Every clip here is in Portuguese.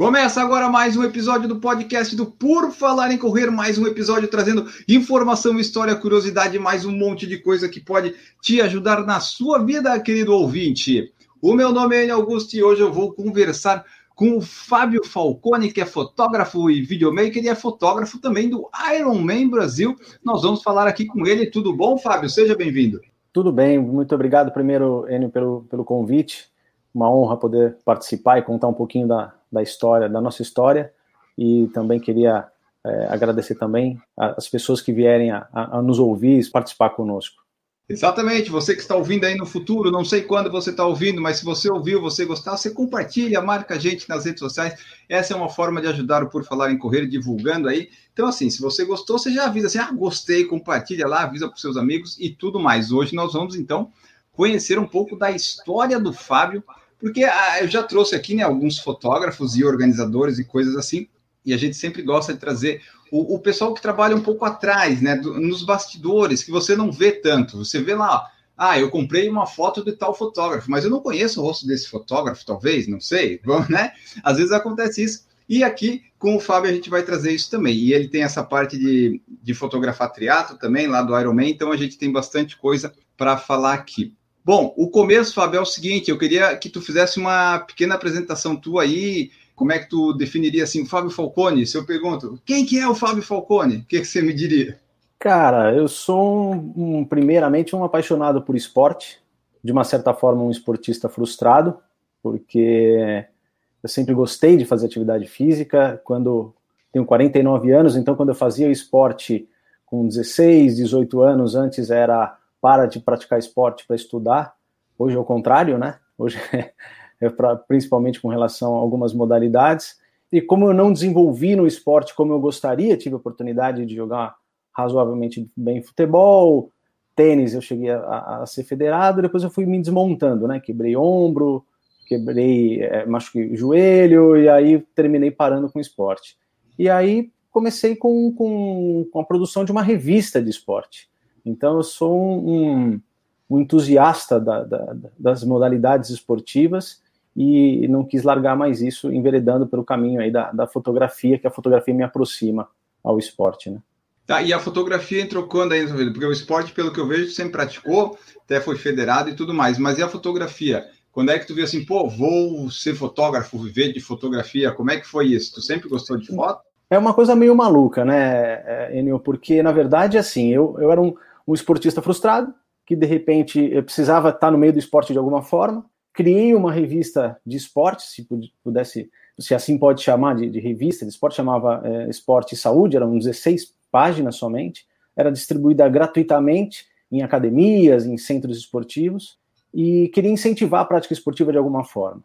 Começa agora mais um episódio do podcast do Por Falar em Correr, mais um episódio trazendo informação, história, curiosidade, mais um monte de coisa que pode te ajudar na sua vida, querido ouvinte. O meu nome é Enio Augusto e hoje eu vou conversar com o Fábio Falcone, que é fotógrafo e videomaker e é fotógrafo também do Ironman Brasil. Nós vamos falar aqui com ele. Tudo bom, Fábio? Seja bem-vindo. Tudo bem, muito obrigado primeiro, Enio, pelo, pelo convite. Uma honra poder participar e contar um pouquinho da, da história, da nossa história, e também queria é, agradecer também as pessoas que vierem a, a, nos ouvir e participar conosco. Exatamente, você que está ouvindo aí no futuro, não sei quando você está ouvindo, mas se você ouviu, você gostar, você compartilha, marca a gente nas redes sociais. Essa é uma forma de ajudar o Por Falar em Correr, divulgando aí. Então, assim, se você gostou, você já avisa assim, ah, gostei, compartilha lá, avisa para os seus amigos e tudo mais. Hoje nós vamos, então, conhecer um pouco da história do Fábio, porque ah, eu já trouxe aqui né, alguns fotógrafos e organizadores e coisas assim, e a gente sempre gosta de trazer o, o pessoal que trabalha um pouco atrás, né, do, nos bastidores, que você não vê tanto. Você vê lá, ah, eu comprei uma foto de tal fotógrafo, mas eu não conheço o rosto desse fotógrafo, talvez, não sei, né? Às vezes acontece isso. E aqui, com o Fábio, a gente vai trazer isso também. E ele tem essa parte de, de fotografar triatlo também, lá do Ironman, então a gente tem bastante coisa para falar aqui. Bom, o começo, Fábio, é o seguinte: eu queria que tu fizesse uma pequena apresentação tua aí. Como é que tu definiria assim, o Fábio Falcone? Se eu pergunto, quem que é o Fábio Falcone? O que, que você me diria? Cara, eu sou, um, primeiramente, um apaixonado por esporte. De uma certa forma, um esportista frustrado, porque eu sempre gostei de fazer atividade física. Quando tenho 49 anos, então, quando eu fazia esporte com 16, 18 anos, antes era para de praticar esporte para estudar. Hoje é o contrário, né? Hoje é pra, principalmente com relação a algumas modalidades. E como eu não desenvolvi no esporte como eu gostaria, tive a oportunidade de jogar razoavelmente bem futebol, tênis, eu cheguei a, a ser federado, depois eu fui me desmontando, né? Quebrei ombro, quebrei, é, machuquei o joelho, e aí terminei parando com esporte. E aí comecei com, com, com a produção de uma revista de esporte. Então, eu sou um, um entusiasta da, da, das modalidades esportivas e não quis largar mais isso, enveredando pelo caminho aí da, da fotografia, que a fotografia me aproxima ao esporte, né? Tá, e a fotografia entrou quando aí, porque o esporte, pelo que eu vejo, sempre praticou, até foi federado e tudo mais, mas e a fotografia? Quando é que tu viu assim, pô, vou ser fotógrafo, viver de fotografia? Como é que foi isso? Tu sempre gostou de foto? É uma coisa meio maluca, né, Enio? Porque, na verdade, assim, eu, eu era um, um esportista frustrado, que de repente eu precisava estar no meio do esporte de alguma forma. Criei uma revista de esporte, se pudesse, se assim pode chamar de, de revista de esporte, chamava é, Esporte e Saúde, eram 16 páginas somente, era distribuída gratuitamente em academias, em centros esportivos, e queria incentivar a prática esportiva de alguma forma.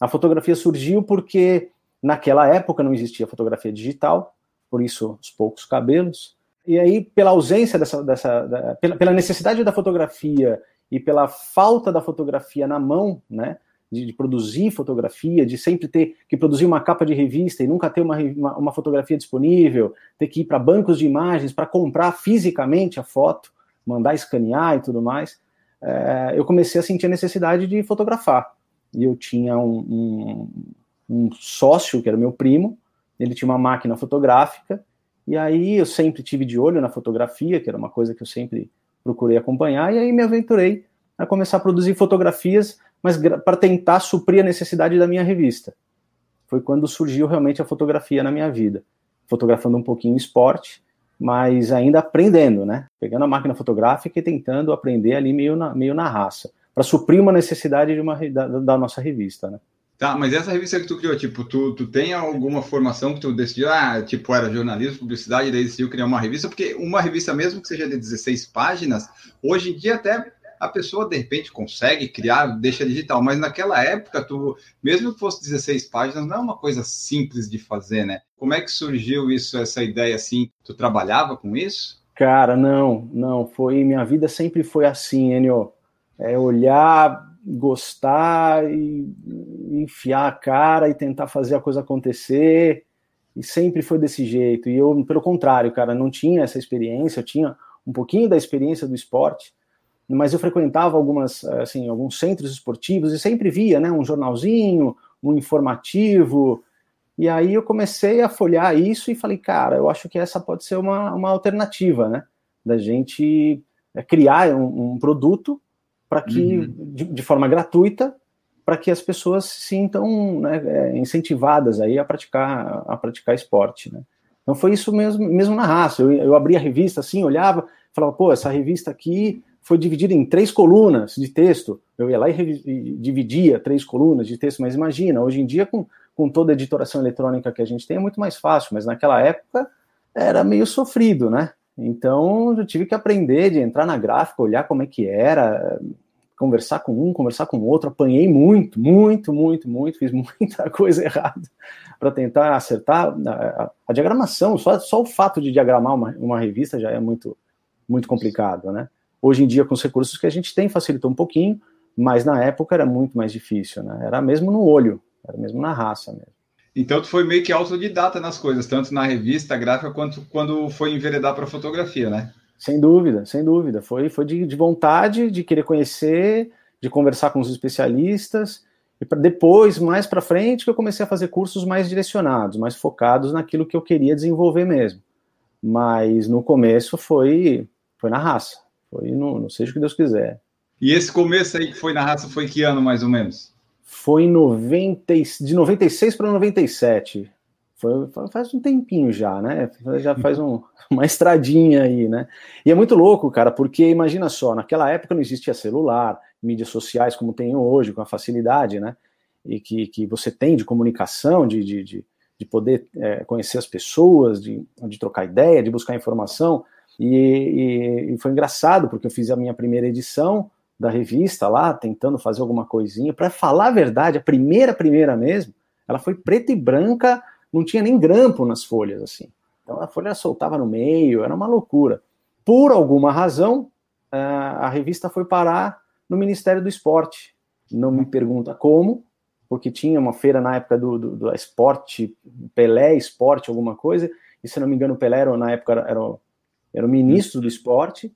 A fotografia surgiu porque naquela época não existia fotografia digital, por isso os poucos cabelos, e aí, pela ausência dessa, dessa da, pela, pela, necessidade da fotografia e pela falta da fotografia na mão, né, de, de, produzir fotografia, de sempre ter que produzir uma capa de revista e nunca ter uma, uma, uma fotografia disponível, ter que ir para bancos de imagens para comprar fisicamente a foto, mandar escanear e tudo mais, é, eu comecei a sentir a necessidade de fotografar. E eu tinha um, um, um sócio, que era meu primo, ele tinha uma máquina fotográfica, e aí eu sempre tive de olho na fotografia, que era uma coisa que eu sempre procurei acompanhar, e aí me aventurei a começar a produzir fotografias, mas para tentar suprir a necessidade da minha revista. Foi quando surgiu realmente a fotografia na minha vida. Fotografando um pouquinho esporte, mas ainda aprendendo, né? Pegando a máquina fotográfica e tentando aprender ali meio na, meio na raça, para suprir uma necessidade de uma, da, da nossa revista, né? Tá, mas essa revista que tu criou, tipo, tu, tu tem alguma formação que tu decidiu, ah, tipo, era jornalismo, publicidade, daí decidiu criar uma revista, porque uma revista mesmo que seja de 16 páginas, hoje em dia até a pessoa de repente consegue criar, deixa digital, mas naquela época, tu, mesmo que fosse 16 páginas, não é uma coisa simples de fazer, né? Como é que surgiu isso, essa ideia assim? Tu trabalhava com isso? Cara, não, não, foi, minha vida sempre foi assim, Enio. É olhar, gostar e enfiar a cara e tentar fazer a coisa acontecer. E sempre foi desse jeito. E eu, pelo contrário, cara, não tinha essa experiência, eu tinha um pouquinho da experiência do esporte, mas eu frequentava algumas, assim, alguns centros esportivos e sempre via, né, um jornalzinho, um informativo, e aí eu comecei a folhar isso e falei, cara, eu acho que essa pode ser uma, uma alternativa, né, da gente é, criar um, um produto para que, uhum. de, de, forma gratuita, para que as pessoas se sintam né, é, incentivadas aí a praticar, a praticar esporte, né. Então foi isso mesmo, mesmo na raça. Eu, eu abria a revista assim, olhava, falava, pô, essa revista aqui foi dividida em três colunas de texto. Eu ia lá e, e dividia três colunas de texto, mas imagina, hoje em dia, com, com toda a editoração eletrônica que a gente tem, é muito mais fácil, mas naquela época era meio sofrido, né? Então eu tive que aprender de entrar na gráfica, olhar como é que era, conversar com um, conversar com outro, apanhei muito, muito, muito, muito, fiz muita coisa errada para tentar acertar a, a, a, diagramação. Só, só o fato de diagramar uma, uma revista já é muito, muito complicado, né? Hoje em dia, com os recursos que a gente tem, facilitou um pouquinho, mas na época era muito mais difícil, né? Era mesmo no olho, era mesmo na raça mesmo. Então tu foi meio que autodidata nas coisas, tanto na revista gráfica quanto quando foi enveredar para fotografia, né? Sem dúvida, sem dúvida. Foi, foi de, de vontade, de querer conhecer, de conversar com os especialistas, e para depois, mais para frente, que eu comecei a fazer cursos mais direcionados, mais focados naquilo que eu queria desenvolver mesmo. Mas no começo foi, foi na raça. Foi no, no seja o que Deus quiser. E esse começo aí que foi na raça foi que ano, mais ou menos? Foi 90, de 96 para 97. Foi, faz um tempinho já, né? Já faz um, uma estradinha aí, né? E é muito louco, cara, porque imagina só, naquela época não existia celular, mídias sociais como tem hoje, com a facilidade, né? E que, que você tem de comunicação, de, de, de, de poder é, conhecer as pessoas, de, de trocar ideia, de buscar informação. E, e, e, foi engraçado, porque eu fiz a minha primeira edição da revista lá, tentando fazer alguma coisinha. Para falar a verdade, a primeira, primeira mesmo, ela foi preta e branca, não tinha nem grampo nas folhas, assim. Então a folha soltava no meio, era uma loucura. Por alguma razão, a revista foi parar no Ministério do Esporte. Não me pergunta como, porque tinha uma feira na época do, do, do esporte, Pelé Esporte, alguma coisa, e se não me engano, o Pelé era, na época era, era era o ministro do esporte,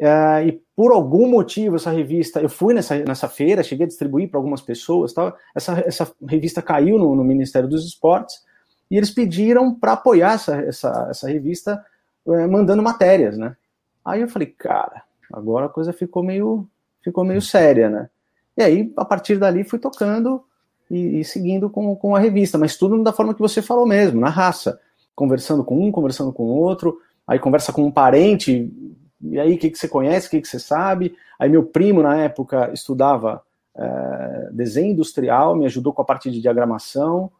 uh, e por algum motivo essa revista, eu fui nessa, nessa feira, cheguei a distribuir para algumas pessoas, tal, essa, essa revista caiu no, no Ministério dos Esportes, e eles pediram para apoiar essa, essa, essa revista uh, mandando matérias, né? Aí eu falei, cara, agora a coisa ficou meio, ficou meio séria, né? E aí, a partir dali, fui tocando e, e seguindo com, com a revista, mas tudo da forma que você falou mesmo, na raça, conversando com um, conversando com o outro, aí conversa com um parente, e aí o que, que você conhece, o que, que você sabe. Aí meu primo, na época, estudava é, desenho industrial, me ajudou com a parte de diagramação,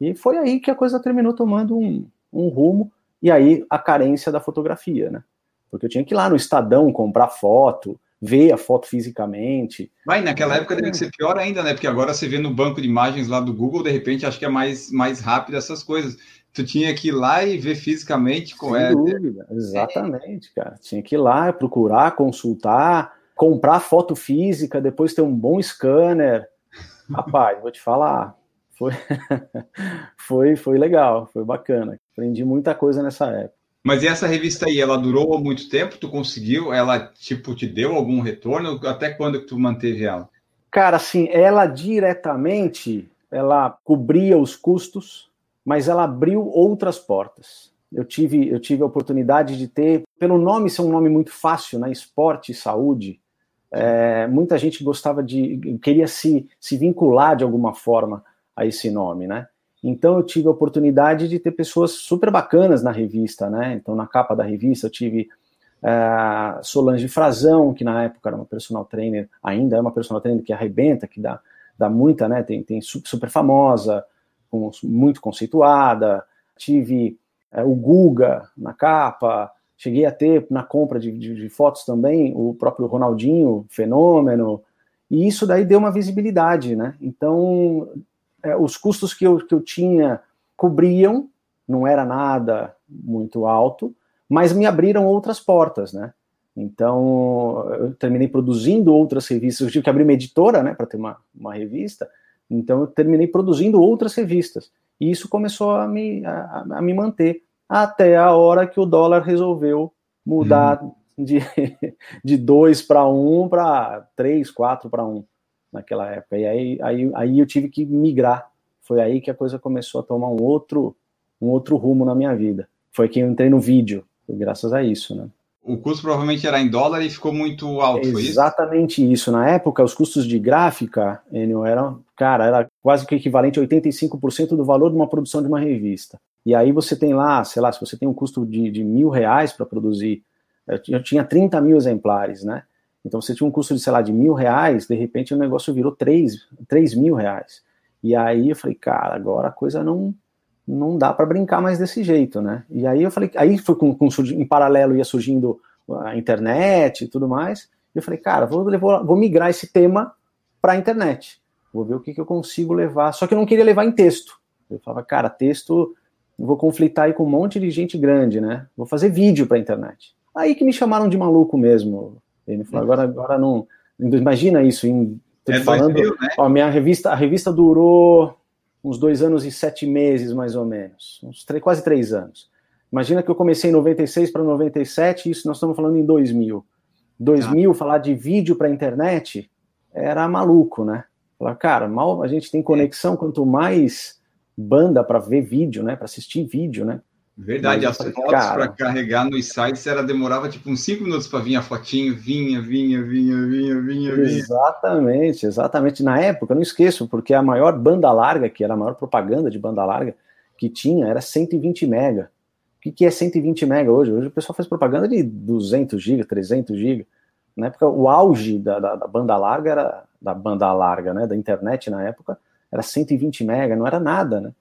e foi aí que a coisa terminou tomando um, um rumo, e aí a carência da fotografia, né? Porque eu tinha que ir lá no Estadão comprar foto, ver a foto fisicamente. Vai, naquela época deve ser pior ainda, né? Porque agora você vê no banco de imagens lá do Google, de repente acho que é mais, mais rápido essas coisas tu tinha que ir lá e ver fisicamente com Sem ela. dúvida, exatamente, cara. Tinha que ir lá, procurar, consultar, comprar foto física, depois ter um bom scanner. Rapaz, vou te falar, foi, foi, foi legal, foi bacana. Aprendi muita coisa nessa época. Mas e essa revista aí, ela durou muito tempo? Tu conseguiu? Ela, tipo, te deu algum retorno? Até quando que tu manteve ela? Cara, assim, ela diretamente, ela cobria os custos mas ela abriu outras portas. Eu tive, eu tive a oportunidade de ter, pelo nome ser um nome muito fácil, né? Esporte e saúde. É, muita gente gostava de, queria se, se vincular de alguma forma a esse nome, né? Então eu tive a oportunidade de ter pessoas super bacanas na revista, né? Então na capa da revista eu tive uh, Solange Frazão, que na época era uma personal trainer, ainda é uma personal trainer que arrebenta, que dá, dá muita, né? Tem, tem super famosa, muito conceituada, tive é, o Guga na capa, cheguei a ter na compra de, de, de, fotos também o próprio Ronaldinho, fenômeno, e isso daí deu uma visibilidade, né? Então, é, os custos que eu, que eu tinha cobriam, não era nada muito alto, mas me abriram outras portas, né? Então, eu terminei produzindo outras revistas. Eu tive que abrir uma editora, né, para ter uma, uma revista. Então, eu terminei produzindo outras revistas. E isso começou a me, a, a me manter. Até a hora que o dólar resolveu mudar uhum. de, de 2 para 1 para 3, 4 para 1 naquela época. E aí, aí, aí eu tive que migrar. Foi aí que a coisa começou a tomar um outro, um outro rumo na minha vida. Foi que eu entrei no vídeo, graças a isso, né? o custo provavelmente era em dólar e ficou muito alto, isso? Exatamente isso. Na época, os custos de gráfica, Enio, eram, cara, era quase que equivalente a 85% do valor de uma produção de uma revista. E aí você tem lá, sei lá, se você tem um custo de, de mil reais para produzir, eu tinha 30 mil exemplares, né? Então você tinha um custo de, sei lá, de mil reais, de repente o negócio virou 3, 3 mil reais. E aí eu falei, cara, agora a coisa não, não dá para brincar mais desse jeito, né? E aí eu falei, aí foi com, com em paralelo ia surgindo a internet e tudo mais. E eu falei, cara, vou, vou, vou migrar esse tema para a internet. Vou ver o que, que eu consigo levar. Só que eu não queria levar em texto. Eu falava, cara, texto, vou conflitar aí com um monte de gente grande, né? Vou fazer vídeo para a internet. Aí que me chamaram de maluco mesmo. Ele falou, agora, agora não. Imagina isso em. É falando, 2000, né? ó, minha revista, a revista durou uns dois anos e sete meses, mais ou menos, uns três, quase três anos. Imagina que eu comecei em 96 para 97, isso nós estamos falando em 2000. 2000, ah. falar de vídeo para internet era maluco, né? Falar, cara, mal a gente tem conexão, quanto mais banda para ver vídeo, né? Para assistir vídeo, né? Verdade, as falei, fotos para carregar nos sites era demorava tipo uns 5 minutos para vir a fotinho, vinha, vinha, vinha, vinha, vinha, vinha. Exatamente, exatamente. Na época, eu não esqueço, porque a maior banda larga, que era a maior propaganda de banda larga que tinha, era 120 mega. O que, que é 120 mega hoje? Hoje o pessoal faz propaganda de 200 GB, 300 GB. Na época, o auge da, da, da, banda larga era da banda larga, né, da internet na época, era 120 mega, não era nada, né?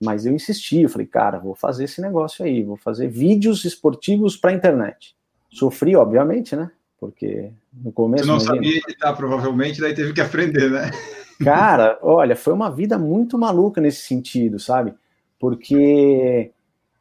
Mas eu insisti, eu falei, cara, vou fazer esse negócio aí, vou fazer vídeos esportivos para internet. Sofri, obviamente, né? Porque no começo. Você não imagina, sabia editar, provavelmente, daí teve que aprender, né? Cara, olha, foi uma vida muito maluca nesse sentido, sabe? Porque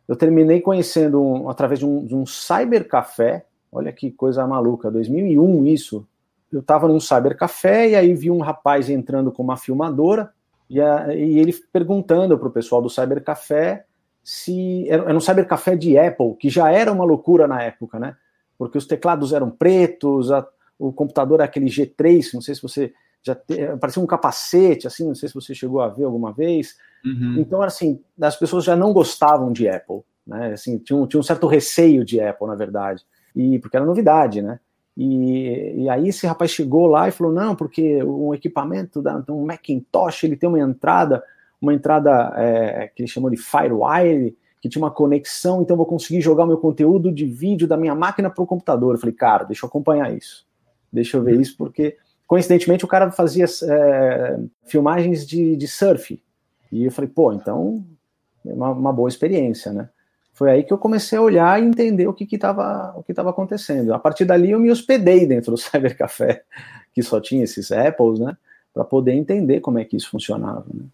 eu terminei conhecendo, um, através de um, de um cybercafé, olha que coisa maluca, 2001 isso. Eu estava num cybercafé e aí vi um rapaz entrando com uma filmadora e, a, e ele perguntando para o pessoal do Cybercafé se. Era, um Cybercafé de Apple, que já era uma loucura na época, né? Porque os teclados eram pretos, a, o computador era aquele G3, não sei se você já te, parecia um capacete, assim, não sei se você chegou a ver alguma vez. Uhum. Então, assim, as pessoas já não gostavam de Apple, né? Assim, tinha um, tinha um certo receio de Apple, na verdade, e porque era novidade, né? E, e, aí esse rapaz chegou lá e falou, não, porque o equipamento da um Macintosh, ele tem uma entrada, uma entrada é, que ele chamou de Firewire, que tinha uma conexão, então vou conseguir jogar o meu conteúdo de vídeo da minha máquina para o computador. Eu falei, cara, deixa eu acompanhar isso. Deixa eu ver isso, porque coincidentemente o cara fazia é, filmagens de, de surf. E eu falei, pô, então é uma, uma boa experiência, né? Foi aí que eu comecei a olhar e entender o que estava o que estava acontecendo. A partir dali eu me hospedei dentro do Cybercafé, que só tinha esses Apples, né, para poder entender como é que isso funcionava. Né?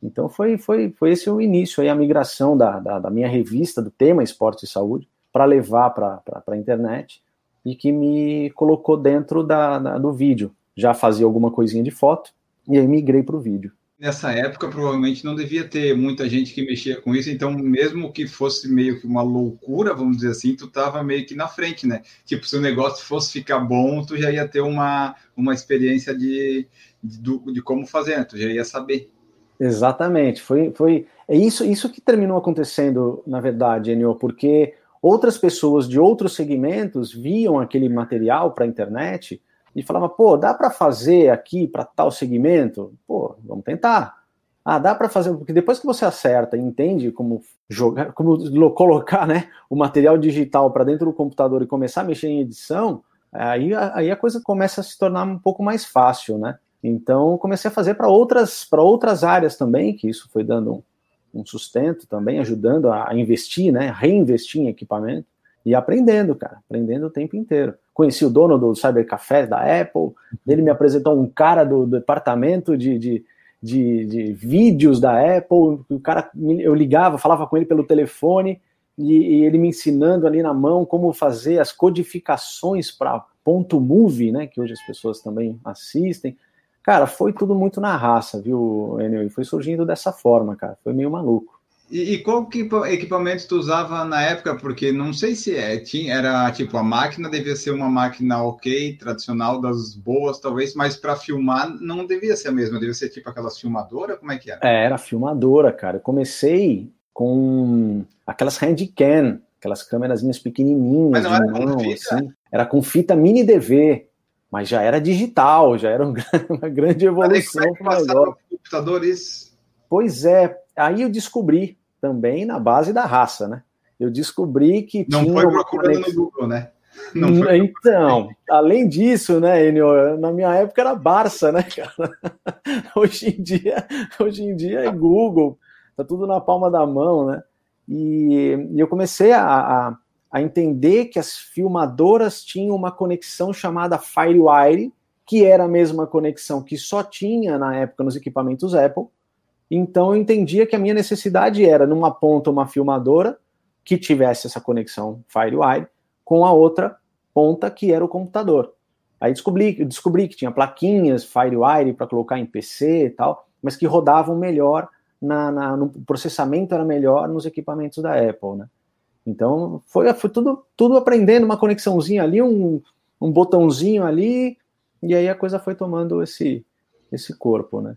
Então foi, foi, foi esse o início, aí, a migração da, da, da minha revista do tema Esporte e Saúde para levar para a internet e que me colocou dentro da, da, do vídeo. Já fazia alguma coisinha de foto e aí migrei para o vídeo nessa época provavelmente não devia ter muita gente que mexia com isso, então mesmo que fosse meio que uma loucura, vamos dizer assim, tu tava meio que na frente, né? Tipo, se o negócio fosse ficar bom, tu já ia ter uma, uma experiência de, de, de como fazer, né? tu já ia saber. Exatamente, foi, foi é isso, isso que terminou acontecendo, na verdade, Enio, porque outras pessoas de outros segmentos viam aquele material para a internet e falava, pô, dá para fazer aqui para tal segmento? Pô, vamos tentar. Ah, dá para fazer, porque depois que você acerta e entende como jogar, como colocar né, o material digital para dentro do computador e começar a mexer em edição, aí, aí a coisa começa a se tornar um pouco mais fácil, né? Então comecei a fazer para outras, outras áreas também, que isso foi dando um, um sustento também, ajudando a, a investir, né? Reinvestir em equipamento e aprendendo, cara, aprendendo o tempo inteiro conheci o dono do Cybercafé da Apple, ele me apresentou um cara do, do departamento de, de, de, de, vídeos da Apple, o cara, eu ligava, falava com ele pelo telefone, e, e ele me ensinando ali na mão como fazer as codificações para ponto movie, né, que hoje as pessoas também assistem. Cara, foi tudo muito na raça, viu, Enio? E foi surgindo dessa forma, cara. Foi meio maluco. E, e, qual que equipamento tu usava na época? Porque não sei se é, tinha, era tipo a máquina devia ser uma máquina ok, tradicional, das boas talvez, mas para filmar não devia ser a mesma, devia ser tipo aquelas filmadoras, como é que era? É, era filmadora, cara. Eu comecei com aquelas handcam, aquelas câmerazinhas pequenininhas, mas não era mão, com fita? Assim. Era com fita mini DV, mas já era digital, já era uma grande evolução para o computadores. Pois é, aí eu descobri também na base da raça, né? Eu descobri que não foi procurando no Google, né? Então, além disso, né, Enio, na minha época era Barça, né, cara? Hoje em dia, hoje em dia é Google, tá tudo na palma da mão, né? E, e eu comecei a, a, a, entender que as filmadoras tinham uma conexão chamada FireWire, que era a mesma conexão que só tinha na época nos equipamentos Apple, então eu entendia que a minha necessidade era, numa ponta, uma filmadora que tivesse essa conexão FireWire com a outra ponta que era o computador. Aí descobri, descobri que tinha plaquinhas FireWire para colocar em PC e tal, mas que rodavam melhor na, na, no processamento era melhor nos equipamentos da Apple, né? Então foi, foi tudo, tudo aprendendo, uma conexãozinha ali, um, um botãozinho ali, e aí a coisa foi tomando esse, esse corpo, né?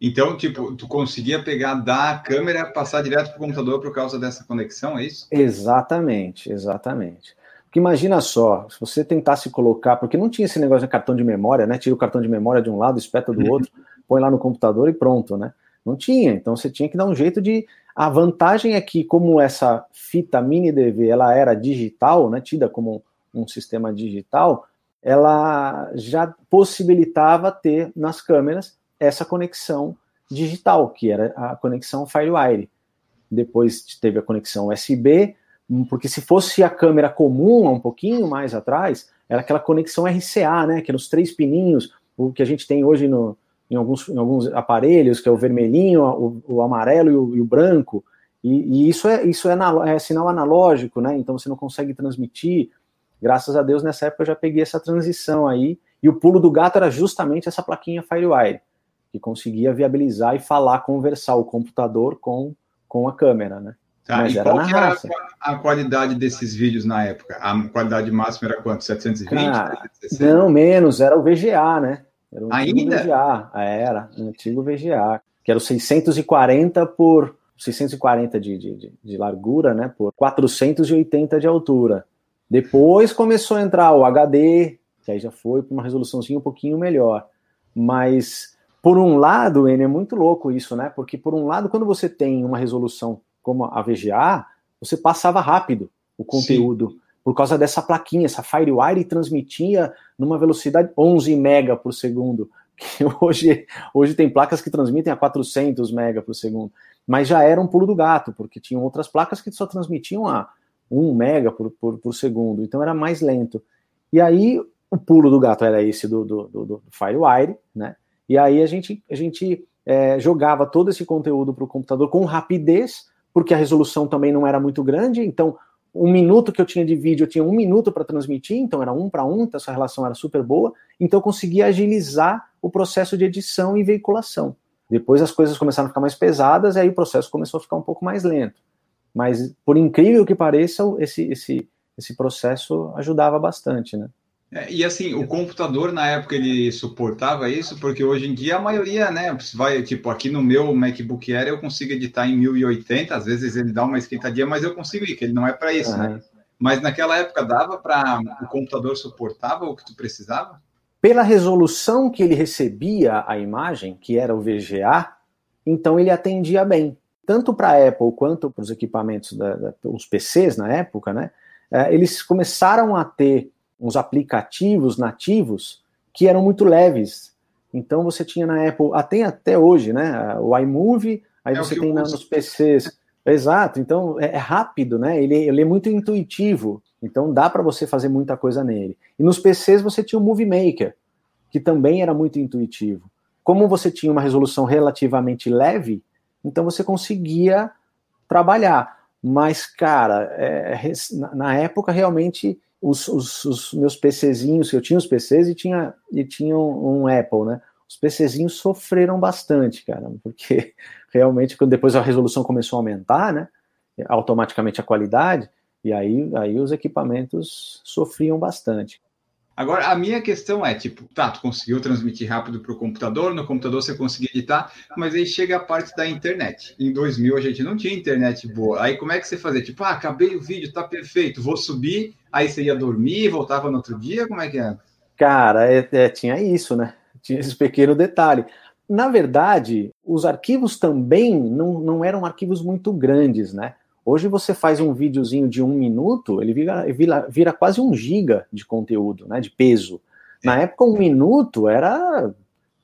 Então, tipo, tu conseguia pegar da câmera, passar direto para o computador por causa dessa conexão, é isso? Exatamente, exatamente. Porque imagina só, se você tentasse colocar, porque não tinha esse negócio de cartão de memória, né? Tira o cartão de memória de um lado, espeta do outro, põe lá no computador e pronto, né? Não tinha, então você tinha que dar um jeito de. A vantagem é que, como essa fita mini DV ela era digital, né, tida como um sistema digital, ela já possibilitava ter nas câmeras essa conexão digital, que era a conexão FireWire. Depois teve a conexão USB, porque se fosse a câmera comum, um pouquinho mais atrás, era aquela conexão RCA, né, que eram os três pininhos, o que a gente tem hoje no, em, alguns, em alguns aparelhos, que é o vermelhinho, o, o amarelo e o, e o branco, e, e, isso, é, isso é, é, sinal analógico, né, então você não consegue transmitir. Graças a Deus, nessa época eu já peguei essa transição aí, e o pulo do gato era justamente essa plaquinha FireWire que conseguia viabilizar e falar, conversar o computador com, com a câmera, né? Tá, Mas era qual que era a, qualidade desses vídeos na época? A qualidade máxima era quanto? 720? Cara, não, menos, era o VGA, né? Era o Ainda? VGA, era, o antigo VGA, que era o 640 por 640 de, de, de largura, né? Por 480 de altura. Depois começou a entrar o HD, que aí já foi para uma resoluçãozinha um pouquinho melhor. Mas por um lado, N é muito louco isso, né? Porque por um lado, quando você tem uma resolução como a VGA, você passava rápido o conteúdo. Sim. Por causa dessa plaquinha, essa FireWire transmitia numa velocidade 11 mega por segundo, que hoje, hoje tem placas que transmitem a 400 mega por segundo. Mas já era um pulo do gato, porque tinham outras placas que só transmitiam a 1 mega por, por, por segundo, então era mais lento. E aí o pulo do gato era esse do, do, do, do FireWire, né? E aí a gente, a gente é, jogava todo esse conteúdo para o computador com rapidez, porque a resolução também não era muito grande, então um minuto que eu tinha de vídeo, eu tinha um minuto para transmitir, então era um para um, então essa relação era super boa, então eu conseguia agilizar o processo de edição e veiculação. Depois as coisas começaram a ficar mais pesadas, e aí o processo começou a ficar um pouco mais lento. Mas, por incrível que pareça, esse, esse, esse processo ajudava bastante, né? É, e assim, o computador na época ele suportava isso, porque hoje em dia a maioria, né, vai, tipo, aqui no meu MacBook Air eu consigo editar em 1080, às vezes ele dá uma esquentadinha, mas eu consigo ir, que ele não é para isso, uhum. né? Mas naquela época dava para o computador suportava o que tu precisava? Pela resolução que ele recebia a imagem, que era o VGA, então ele atendia bem. Tanto para a Apple quanto para os equipamentos, da, da, os PCs na época, né? É, eles começaram a ter uns aplicativos nativos que eram muito leves. Então você tinha na Apple, até até hoje, né? O iMovie, aí é você tem na, nos PCs. Exato, então é, é, rápido, né? Ele, ele é muito intuitivo, então dá para você fazer muita coisa nele. E nos PCs você tinha o Movie Maker, que também era muito intuitivo. Como você tinha uma resolução relativamente leve, então você conseguia trabalhar. Mas, cara, é, na época realmente os, os, os, meus PCzinhos, eu tinha os PCs e tinha, e tinha um, um, Apple, né? Os PCzinhos sofreram bastante, cara, porque realmente quando depois a resolução começou a aumentar, né? Automaticamente a qualidade, e aí, aí os equipamentos sofriam bastante. Agora, a minha questão é, tipo, tá, tu conseguiu transmitir rápido para o computador, no computador você conseguiu editar, mas aí chega a parte da internet. Em 2000 a gente não tinha internet boa. Aí como é que você fazia? Tipo, ah, acabei o vídeo, tá perfeito, vou subir, aí você ia dormir, voltava no outro dia, como é que é? Cara, é, é, tinha isso, né? Tinha esse pequeno detalhe. Na verdade, os arquivos também não, não eram arquivos muito grandes, né? Hoje você faz um videozinho de um minuto, ele vira, vira, vira quase um giga de conteúdo, né, de peso. Na é. época, um minuto era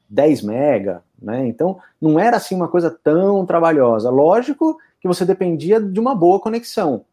10 mega, né? Então, não era assim uma coisa tão trabalhosa. Lógico que você dependia de uma boa conexão,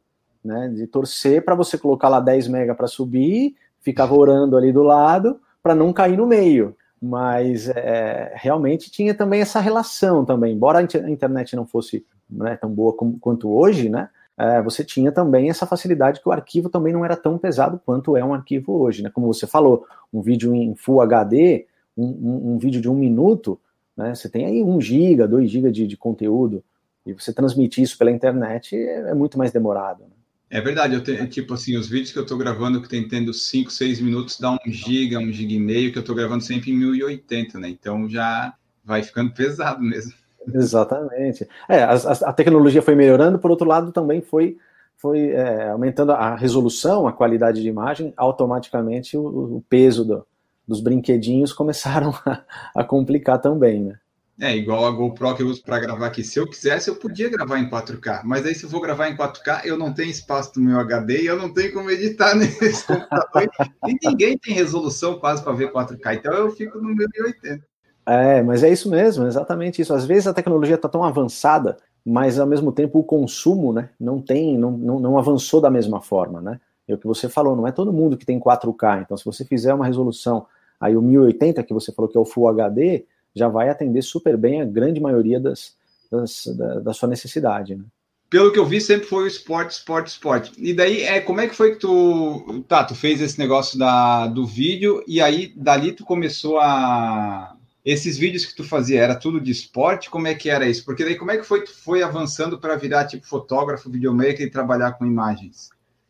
né? De torcer para você colocar lá 10 mega para subir, ficava orando ali do lado para não cair no meio. Mas é, realmente tinha também essa relação também. Embora a internet não fosse né, tão boa como, quanto hoje, né? É, você tinha também essa facilidade que o arquivo também não era tão pesado quanto é um arquivo hoje, né? Como você falou, um vídeo em Full HD, um, um, um vídeo de um minuto, né? Você tem aí um giga, dois giga de, de conteúdo e você transmitir isso pela internet é, é muito mais demorado. Né? É verdade, eu tenho, tipo assim, os vídeos que eu estou gravando que tem tendo 5, 6 minutos dá um giga, um giga e meio, que eu estou gravando sempre em 1080, né? Então já vai ficando pesado mesmo. Exatamente. É, a, a, tecnologia foi melhorando, por outro lado, também foi, foi é, aumentando a resolução, a qualidade de imagem, automaticamente o, o peso do, dos brinquedinhos começaram a, a, complicar também, né? É, igual a GoPro que eu uso para gravar aqui. Se eu quisesse, eu podia gravar em 4K, mas aí se eu vou gravar em 4K, eu não tenho espaço no meu HD e eu não tenho como editar nesse computador. e ninguém tem resolução quase para ver 4K, então eu fico no 1080. É, mas é isso mesmo, exatamente isso. Às vezes a tecnologia está tão avançada, mas ao mesmo tempo o consumo, né, não tem, não, não, não avançou da mesma forma, né? É o que você falou, não é todo mundo que tem 4K. Então, se você fizer uma resolução aí o 1080 que você falou que é o Full HD, já vai atender super bem a grande maioria das, das da, da, sua necessidade, né? Pelo que eu vi, sempre foi o esporte, esporte, esporte. E daí, é, como é que foi que tu, tá, tu fez esse negócio da, do vídeo e aí dali tu começou a esses vídeos que tu fazia, era tudo de esporte? Como é que era isso? Porque daí como é que foi tu foi avançando para virar tipo fotógrafo, videomaker e trabalhar com imagens?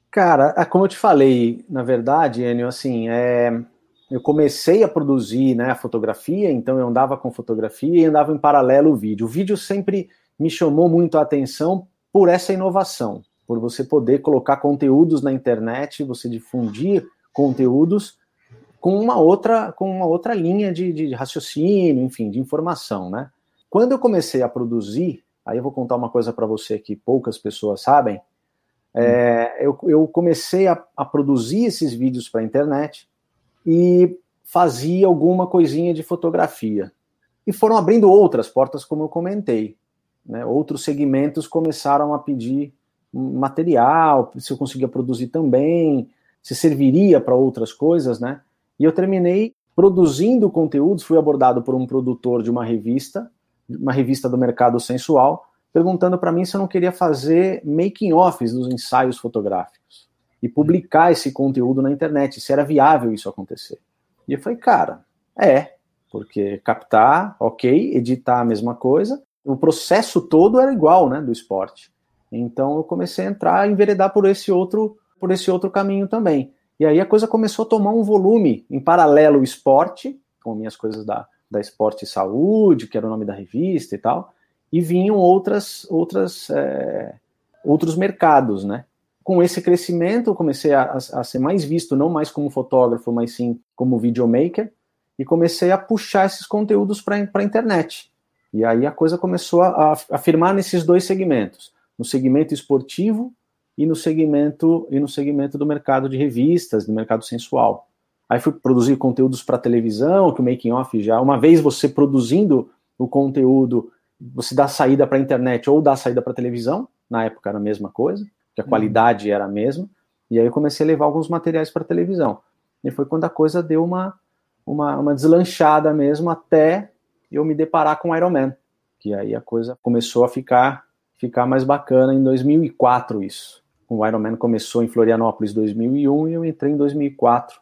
Cara, é como eu te falei, na verdade, Enio, assim, é, eu comecei a produzir né, a fotografia, então eu andava com fotografia e andava em paralelo o vídeo. O vídeo sempre me chamou muito a atenção por essa inovação, por você poder colocar conteúdos na internet, você difundir conteúdos com uma outra, com uma outra linha de, de raciocínio, enfim, de informação, né? Quando eu comecei a produzir, aí eu vou contar uma coisa para você que poucas pessoas sabem, é, eu, eu, comecei a, a, produzir esses vídeos para a internet e fazia alguma coisinha de fotografia. E foram abrindo outras portas, como eu comentei. Né? Outros segmentos começaram a pedir material, se eu conseguia produzir também, se serviria para outras coisas, né? E eu terminei produzindo conteúdos, fui abordado por um produtor de uma revista, uma revista do mercado sensual, perguntando para mim se eu não queria fazer making offs dos ensaios fotográficos e publicar esse conteúdo na internet, se era viável isso acontecer. E eu falei, cara, é, porque captar, ok, editar a mesma coisa, o processo todo era igual, né, do esporte. Então eu comecei a entrar, enveredar por esse outro, por esse outro caminho também. E aí a coisa começou a tomar um volume em paralelo o esporte, com minhas coisas da, da Esporte e Saúde, que era o nome da revista e tal, e vinham outras, outras, é, outros mercados, né? Com esse crescimento, eu comecei a, a, ser mais visto, não mais como fotógrafo, mas sim como videomaker, e comecei a puxar esses conteúdos para a internet. E aí a coisa começou a, a firmar nesses dois segmentos, no segmento esportivo e no segmento e no segmento do mercado de revistas, do mercado sensual. Aí fui produzir conteúdos para televisão, que o making off já, uma vez você produzindo o conteúdo, você dá saída para a internet ou dá saída para televisão, na época era a mesma coisa, que a uhum. qualidade era a mesma, e aí eu comecei a levar alguns materiais para televisão. E foi quando a coisa deu uma, uma, uma deslanchada mesmo até eu me deparar com Iron Man, que aí a coisa começou a ficar ficar mais bacana em 2004 isso. O Ironman começou em Florianópolis em 2001 e eu entrei em 2004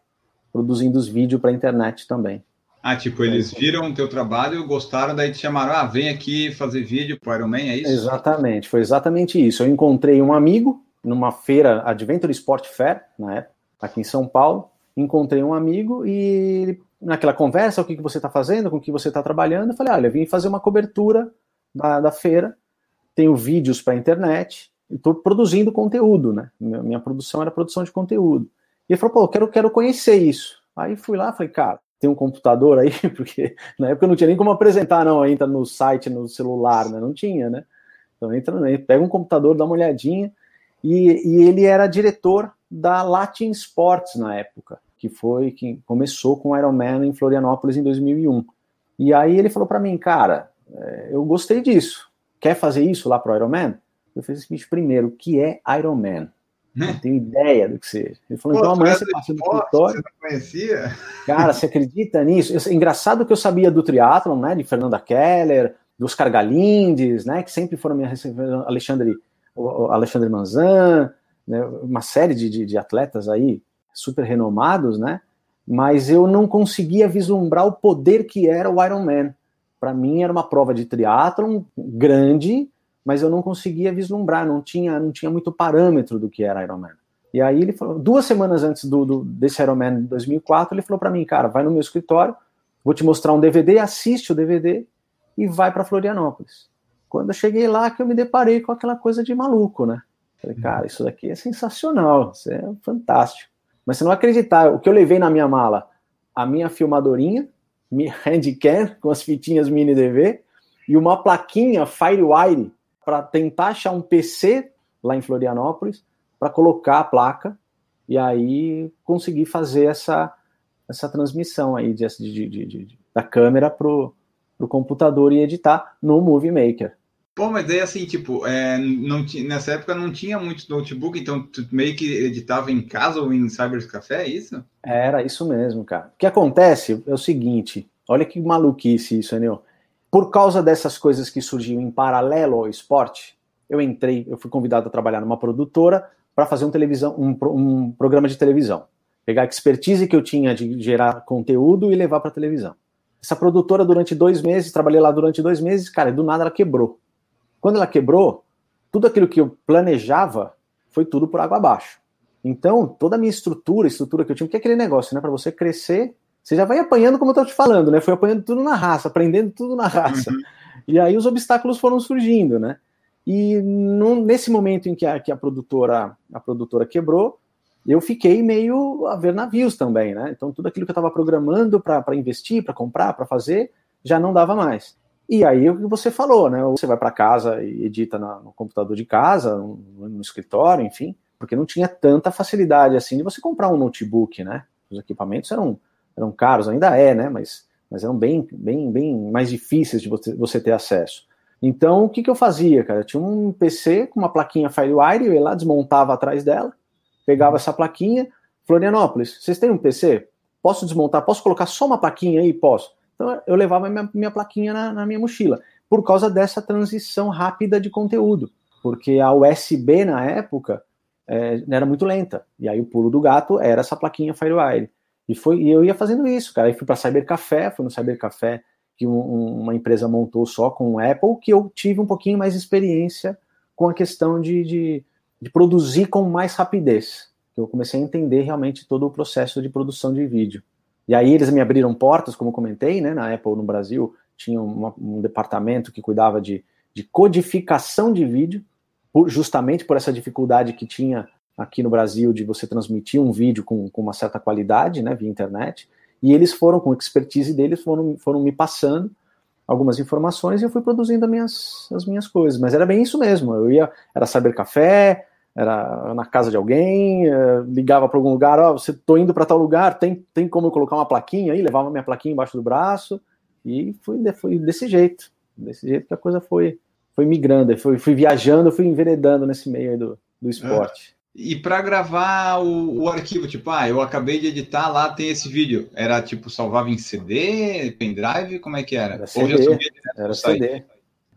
produzindo os vídeos para a internet também. Ah, tipo, eles viram o teu trabalho, gostaram, daí te chamaram, ah, vem aqui fazer vídeo para o Ironman, é isso? Exatamente, foi exatamente isso. Eu encontrei um amigo numa feira Adventure Sport Fair, na época, aqui em São Paulo, encontrei um amigo e naquela conversa, o que, que você está fazendo, com o que você está trabalhando, eu falei, olha, eu vim fazer uma cobertura da, da feira, tenho vídeos para a internet, estou produzindo conteúdo, né? Minha, minha, produção era produção de conteúdo. E ele falou, pô, eu quero, quero conhecer isso. Aí fui lá, falei, cara, tem um computador aí, porque na época não tinha nem como apresentar, não, entra no site, no celular, né? Não tinha, né? Então entra, pega um computador, dá uma olhadinha, e, e ele era diretor da Latin Sports na época, que foi que começou com o Ironman em Florianópolis em 2001. E aí ele falou para mim, cara, é, eu gostei disso. Quer fazer isso lá pro Ironman? Eu fiz o seguinte, primeiro, o que é Ironman? Não tenho ideia do que seja. Ele falou, Pô, então amanhã você passa no escritório. Você não conhecia? Cara, você acredita nisso? Eu, engraçado que eu sabia do triatlon, né? De Fernanda Keller, dos Cargalindes, né? Que sempre foram minha Alexandre, Alexandre Manzan, né, uma série de, de, de atletas aí super renomados, né? Mas eu não conseguia vislumbrar o poder que era o Ironman. Para mim era uma prova de triatlon grande, mas eu não conseguia vislumbrar, não tinha, não tinha muito parâmetro do que era Ironman. E aí ele falou, duas semanas antes do, do desse Ironman de 2004, ele falou para mim, cara, vai no meu escritório, vou te mostrar um DVD, assiste o DVD e vai para Florianópolis. Quando eu cheguei lá, que eu me deparei com aquela coisa de maluco, né? Falei, cara, isso daqui é sensacional, isso é fantástico. Mas você não acreditar, o que eu levei na minha mala? A minha filmadorinha, minha handcam com as fitinhas mini DV e uma plaquinha FireWire para tentar achar um PC lá em Florianópolis para colocar a placa e aí conseguir fazer essa, essa transmissão aí de, de, de, de da câmera pro, pro computador e editar no Movie Maker. Pô, mas daí assim, tipo, é, não nessa época não tinha muito notebook, então tu meio que editava em casa ou em Cyber Café, é isso? Era isso mesmo, cara. O que acontece é o seguinte, olha que maluquice isso, Enio. Por causa dessas coisas que surgiam em paralelo ao esporte, eu entrei, eu fui convidado a trabalhar numa produtora para fazer um, televisão, um, um programa de televisão. Pegar a expertise que eu tinha de gerar conteúdo e levar para televisão. Essa produtora, durante dois meses, trabalhei lá durante dois meses, cara, do nada ela quebrou. Quando ela quebrou, tudo aquilo que eu planejava foi tudo por água abaixo. Então, toda a minha estrutura, estrutura que eu tinha, que é aquele negócio, né? Para você crescer, você já vai apanhando, como eu estou te falando, né? Foi apanhando tudo na raça, aprendendo tudo na raça. Uhum. E aí os obstáculos foram surgindo, né? E nesse momento em que a, que a produtora a produtora quebrou, eu fiquei meio a ver navios também, né? Então tudo aquilo que eu estava programando para investir, para comprar, para fazer, já não dava mais. E aí o que você falou, né? Você vai para casa e edita no computador de casa, no, no, escritório, enfim, porque não tinha tanta facilidade assim de você comprar um notebook, né? Os equipamentos eram, eram caros, ainda é, né? Mas, mas eram bem, bem, bem mais difíceis de você, você ter acesso. Então, o que, que eu fazia, cara? Eu tinha um PC com uma plaquinha FireWire, eu ia lá, desmontava atrás dela, pegava essa plaquinha. Florianópolis, vocês têm um PC? Posso desmontar? Posso colocar só uma plaquinha aí? Posso. Então eu levava minha, minha plaquinha na, na, minha mochila, por causa dessa transição rápida de conteúdo, porque a USB na época é, era muito lenta, e aí o pulo do gato era essa plaquinha FireWire. E, foi, e eu ia fazendo isso, cara. Aí fui para Cybercafé, fui no Cybercafé que um, uma empresa montou só com o Apple, que eu tive um pouquinho mais experiência com a questão de, de, de produzir com mais rapidez. Eu comecei a entender realmente todo o processo de produção de vídeo. E aí eles me abriram portas, como comentei, né? Na Apple no Brasil tinha uma, um departamento que cuidava de, de codificação de vídeo, por, justamente por essa dificuldade que tinha aqui no Brasil de você transmitir um vídeo com, com uma certa qualidade, né, via internet. E eles foram, com expertise deles, foram, foram me passando algumas informações e eu fui produzindo as minhas, as minhas coisas. Mas era bem isso mesmo. Eu ia, era saber café, era na casa de alguém, eh, ligava para algum lugar, ó, oh, você tô indo para tal lugar, tem, tem como eu colocar uma plaquinha aí, levava minha plaquinha embaixo do braço e foi, foi desse jeito, desse jeito que a coisa foi, foi migrando, foi, fui viajando, fui enveredando nesse meio do, do esporte. É. E para gravar o, o, arquivo, tipo, ah, eu acabei de editar, lá tem esse vídeo. Era tipo, salvava em CD, pendrive, como é que era? Era CD, era CD.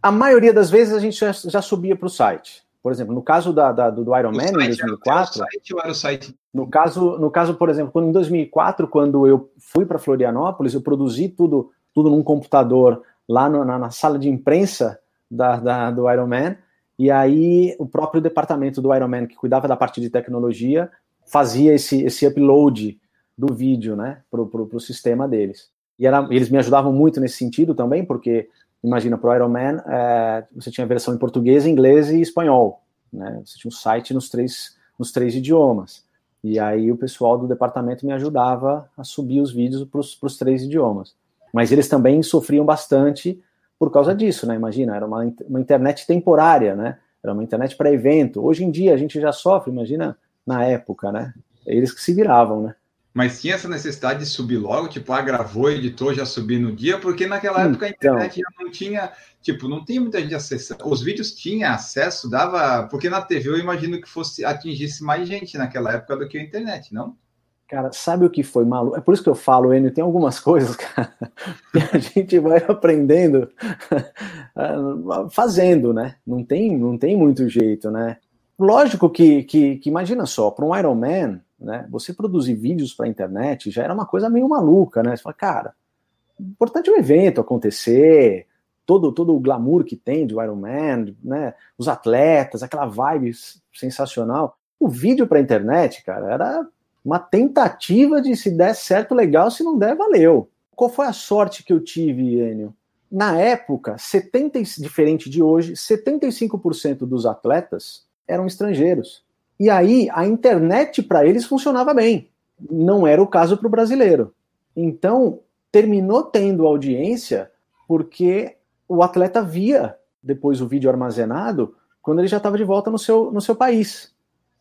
A maioria das vezes a gente já, já subia para o site. Por exemplo, no caso da, da do Iron Man em 2004. Era o site ou era o site? No caso, no caso, por exemplo, quando, em 2004, quando eu fui para Florianópolis, eu produzi tudo, tudo num computador lá no, na, na, sala de imprensa da, da, do Iron Man. E aí o próprio departamento do Iron Man, que cuidava da parte de tecnologia, fazia esse, esse upload do vídeo né, para o sistema deles. E era, eles me ajudavam muito nesse sentido também, porque imagina, para o Iron Man, é, você tinha a versão em português, inglês e espanhol. Né? Você tinha um site nos três, nos três idiomas. E aí o pessoal do departamento me ajudava a subir os vídeos para os três idiomas. Mas eles também sofriam bastante por causa disso, né? Imagina, era uma, uma internet temporária, né? Era uma internet para evento. Hoje em dia a gente já sofre, imagina na época, né? Eles que se viravam, né? Mas tinha essa necessidade de subir logo, tipo, ah, gravou, editou, já subir no dia, porque naquela época a então. internet já não tinha, tipo, não tinha muita gente acessando. Os vídeos tinham acesso, dava. Porque na TV eu imagino que fosse atingisse mais gente naquela época do que a internet, não? Cara, sabe o que foi maluco? É por isso que eu falo, Enio, tem algumas coisas, cara, que a gente vai aprendendo fazendo, né? Não tem, não tem muito jeito, né? Lógico que, que, que imagina só, para um Iron Man, né? Você produzir vídeos para a internet já era uma coisa meio maluca, né? Você fala, cara, importante o evento acontecer, todo, todo o glamour que tem de Iron Man, né? Os atletas, aquela vibe sensacional. O vídeo para a internet, cara, era uma tentativa de se der certo, legal, se não der, valeu. Qual foi a sorte que eu tive, Enio? Na época, 70, diferente de hoje, 75% dos atletas eram estrangeiros. E aí a internet para eles funcionava bem. Não era o caso para o brasileiro. Então, terminou tendo audiência porque o atleta via depois o vídeo armazenado quando ele já estava de volta no seu, no seu país.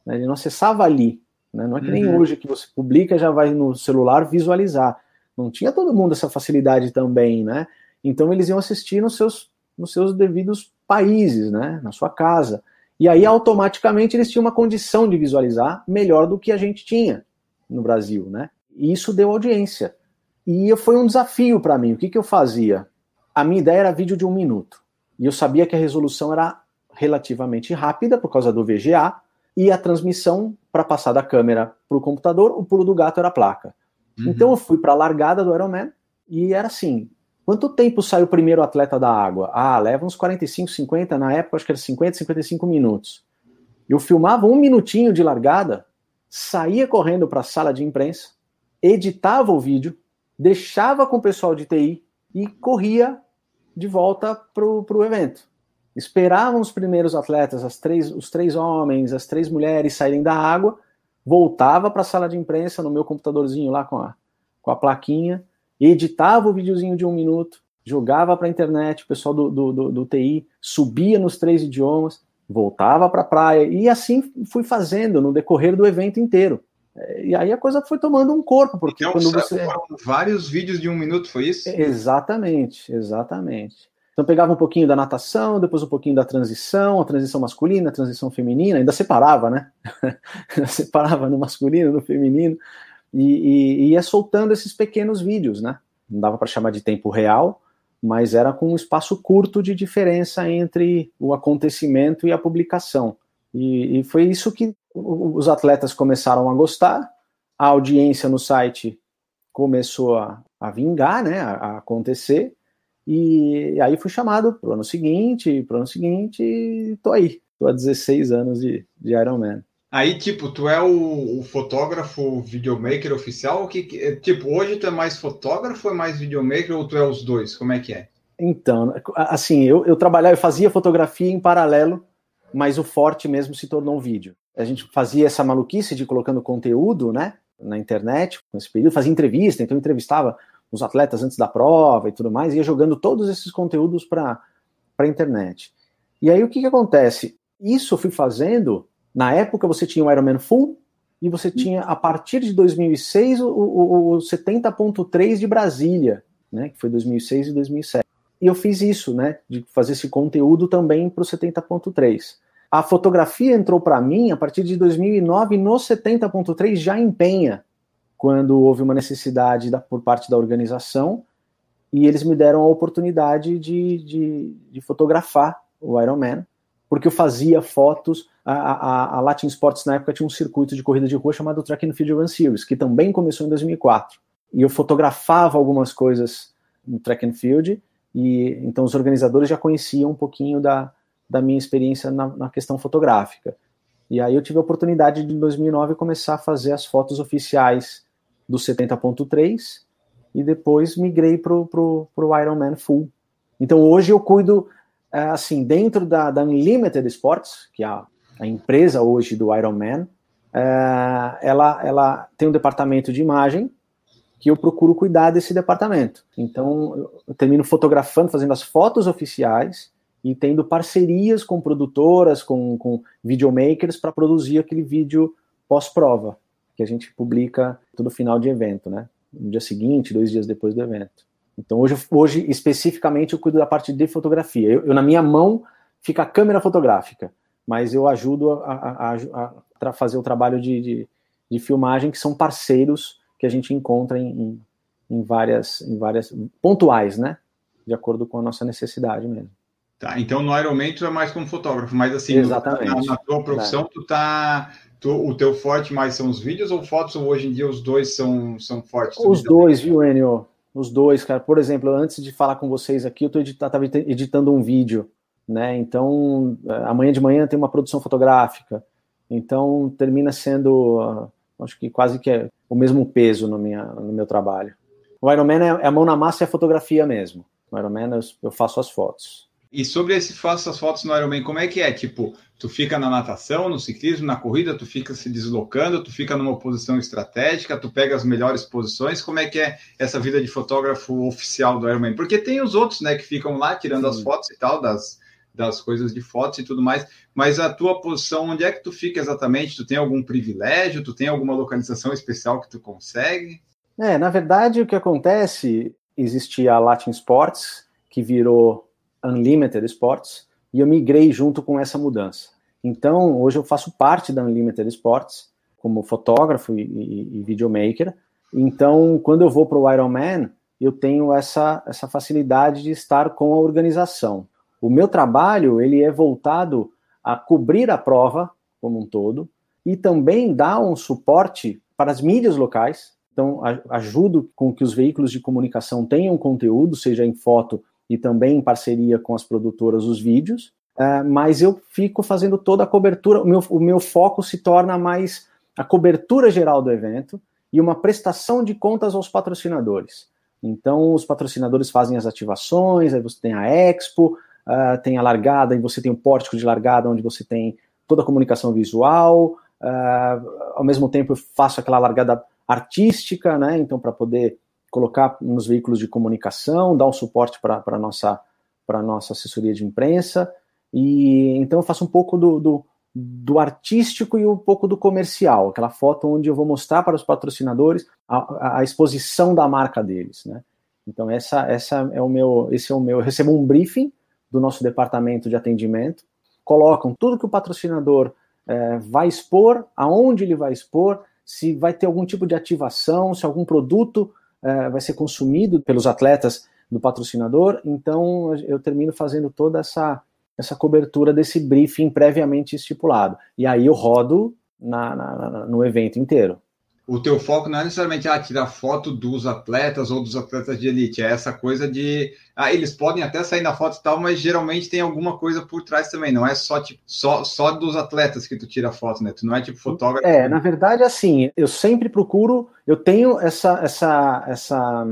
Né? Ele não acessava ali. Né? Não é que nem uhum. hoje que você publica já vai no celular visualizar. Não tinha todo mundo essa facilidade também, né? Então eles iam assistir nos seus, nos seus devidos países, né? Na sua casa. E aí, automaticamente, eles tinham uma condição de visualizar melhor do que a gente tinha no Brasil, né? E isso deu audiência. E foi um desafio para mim. O que, que eu fazia? A minha ideia era vídeo de um minuto. E eu sabia que a resolução era relativamente rápida por causa do VGA e a transmissão para passar da câmera para o computador, o pulo do gato era a placa. Uhum. Então eu fui para a largada do Ironman e era assim: Quanto tempo sai o primeiro atleta da água? Ah, leva uns 45, 50, na época acho que era 50, 55 minutos. Eu filmava um minutinho de largada, saía correndo para a sala de imprensa, editava o vídeo, deixava com o pessoal de TI e corria de volta para o evento. Esperavam os primeiros atletas, as três, os três homens, as três mulheres saírem da água, voltava para a sala de imprensa no meu computadorzinho lá com a, com a plaquinha, editava o videozinho de um minuto, jogava para a internet, o pessoal do, do, do, do, TI subia nos três idiomas, voltava para a praia, e assim fui fazendo no decorrer do evento inteiro. É, e aí a coisa foi tomando um corpo, porque então, quando você. Vários vídeos de um minuto, foi isso? Exatamente, exatamente. Então pegava um pouquinho da natação, depois um pouquinho da transição, a transição masculina, a transição feminina, ainda separava, né? separava no masculino, no feminino e, e, ia soltando esses pequenos vídeos, né? Não dava para chamar de tempo real, mas era com um espaço curto de diferença entre o acontecimento e a publicação. E, e, foi isso que os atletas começaram a gostar, a audiência no site começou a, a vingar, né, a, a acontecer, e aí fui chamado para o ano seguinte, para o ano seguinte, e tô aí, tô há 16 anos de, de Ironman. Aí, tipo, tu é o, o fotógrafo videomaker oficial? Que, que, tipo, hoje tu é mais fotógrafo é mais videomaker ou tu é os dois? Como é que é? Então, assim, eu, eu trabalhava, eu fazia fotografia em paralelo, mas o forte mesmo se tornou um vídeo. A gente fazia essa maluquice de colocando conteúdo, né, na internet, nesse período, fazia entrevista, então eu entrevistava os atletas antes da prova e tudo mais, ia jogando todos esses conteúdos para a internet. E aí o que, que acontece? Isso eu fui fazendo na época você tinha o Ironman Full e você hum. tinha, a partir de 2006, o, o, o 70.3 de Brasília, né, que foi 2006 e 2007. E eu fiz isso, né, de fazer esse conteúdo também para o 70.3. A fotografia entrou para mim a partir de 2009 no 70.3 já empenha, quando houve uma necessidade da, por parte da organização e eles me deram a oportunidade de, de, de fotografar o Ironman, porque eu fazia fotos. A, a, a, Latin Sports na época tinha um circuito de corrida de rua chamado Track and Field Run Series, que também começou em 2004. E eu fotografava algumas coisas no Track and Field, e então os organizadores já conheciam um pouquinho da, da minha experiência na, na questão fotográfica. E aí eu tive a oportunidade de, em 2009, começar a fazer as fotos oficiais do 70.3 e depois migrei para o Ironman Full. Então hoje eu cuido, é, assim, dentro da, da Unlimited Sports, que é a, a empresa hoje do Ironman, é, ela, ela tem um departamento de imagem que eu procuro cuidar desse departamento. Então eu termino fotografando, fazendo as fotos oficiais e tendo parcerias com produtoras, com, com videomakers para produzir aquele vídeo pós-prova, que a gente publica todo final de evento, né? No dia seguinte, dois dias depois do evento. Então, hoje, hoje especificamente, eu cuido da parte de fotografia. Eu, eu na minha mão fica a câmera fotográfica, mas eu ajudo a, a, a, a fazer o trabalho de, de, de, filmagem, que são parceiros que a gente encontra em, em, em, várias, em várias pontuais, né? De acordo com a nossa necessidade mesmo. Tá, então no Ironman tu é mais como fotógrafo, mas assim, Exatamente. Na, na tua profissão, é. tu tá. Tu, o teu forte mais são os vídeos ou fotos, ou hoje em dia os dois são, são fortes? Os dois, viu, Enio? Os dois, cara. Por exemplo, antes de falar com vocês aqui, eu tô editando, editando um vídeo, né? Então, é, amanhã de manhã tem uma produção fotográfica. Então, termina sendo, ah, acho que quase que é o mesmo peso no, minha, no meu trabalho. O Ironman é, é a mão na massa e a fotografia mesmo. O Ironman eu faço as fotos. E sobre esse faça as fotos no Ironman, como é que é? Tipo, tu fica na natação, no ciclismo, na corrida, tu fica se deslocando, tu fica numa posição estratégica, tu pega as melhores posições. Como é que é essa vida de fotógrafo oficial do Ironman? Porque tem os outros, né, que ficam lá tirando Sim. as fotos e tal das das coisas de fotos e tudo mais, mas a tua posição, onde é que tu fica exatamente? Tu tem algum privilégio? Tu tem alguma localização especial que tu consegue? É, na verdade, o que acontece, existia a Latin Sports, que virou Unlimited Sports e eu migrei junto com essa mudança. Então, hoje eu faço parte da Unlimited Sports como fotógrafo e, e, e videomaker. Então, quando eu vou para o Ironman, eu tenho essa, essa facilidade de estar com a organização. O meu trabalho ele é voltado a cobrir a prova como um todo e também dar um suporte para as mídias locais. Então, ajudo com que os veículos de comunicação tenham conteúdo, seja em foto e também em parceria com as produtoras os vídeos, uh, mas eu fico fazendo toda a cobertura, o meu, o meu foco se torna mais a cobertura geral do evento e uma prestação de contas aos patrocinadores. Então, os patrocinadores fazem as ativações, aí você tem a Expo, uh, tem a largada, e você tem o pórtico de largada, onde você tem toda a comunicação visual, uh, ao mesmo tempo eu faço aquela largada artística, né, então para poder colocar nos veículos de comunicação, dar um suporte para a nossa, nossa assessoria de imprensa. E então eu faço um pouco do, do, do, artístico e um pouco do comercial, aquela foto onde eu vou mostrar para os patrocinadores a, a exposição da marca deles, né? Então essa, essa é o meu, esse é o meu, eu recebo um briefing do nosso departamento de atendimento, colocam tudo que o patrocinador é, vai expor, aonde ele vai expor, se vai ter algum tipo de ativação, se algum produto é, vai ser consumido pelos atletas do patrocinador, então eu termino fazendo toda essa, essa cobertura desse briefing previamente estipulado. E aí eu rodo na, na, no evento inteiro o teu foco não é necessariamente ah, tirar foto dos atletas ou dos atletas de elite, é essa coisa de ah, eles podem até sair na foto e tal, mas geralmente tem alguma coisa por trás também, não é só tipo só, só dos atletas que tu tira foto, né? Tu não é tipo fotógrafo. É, na verdade assim, eu sempre procuro, eu tenho essa essa essa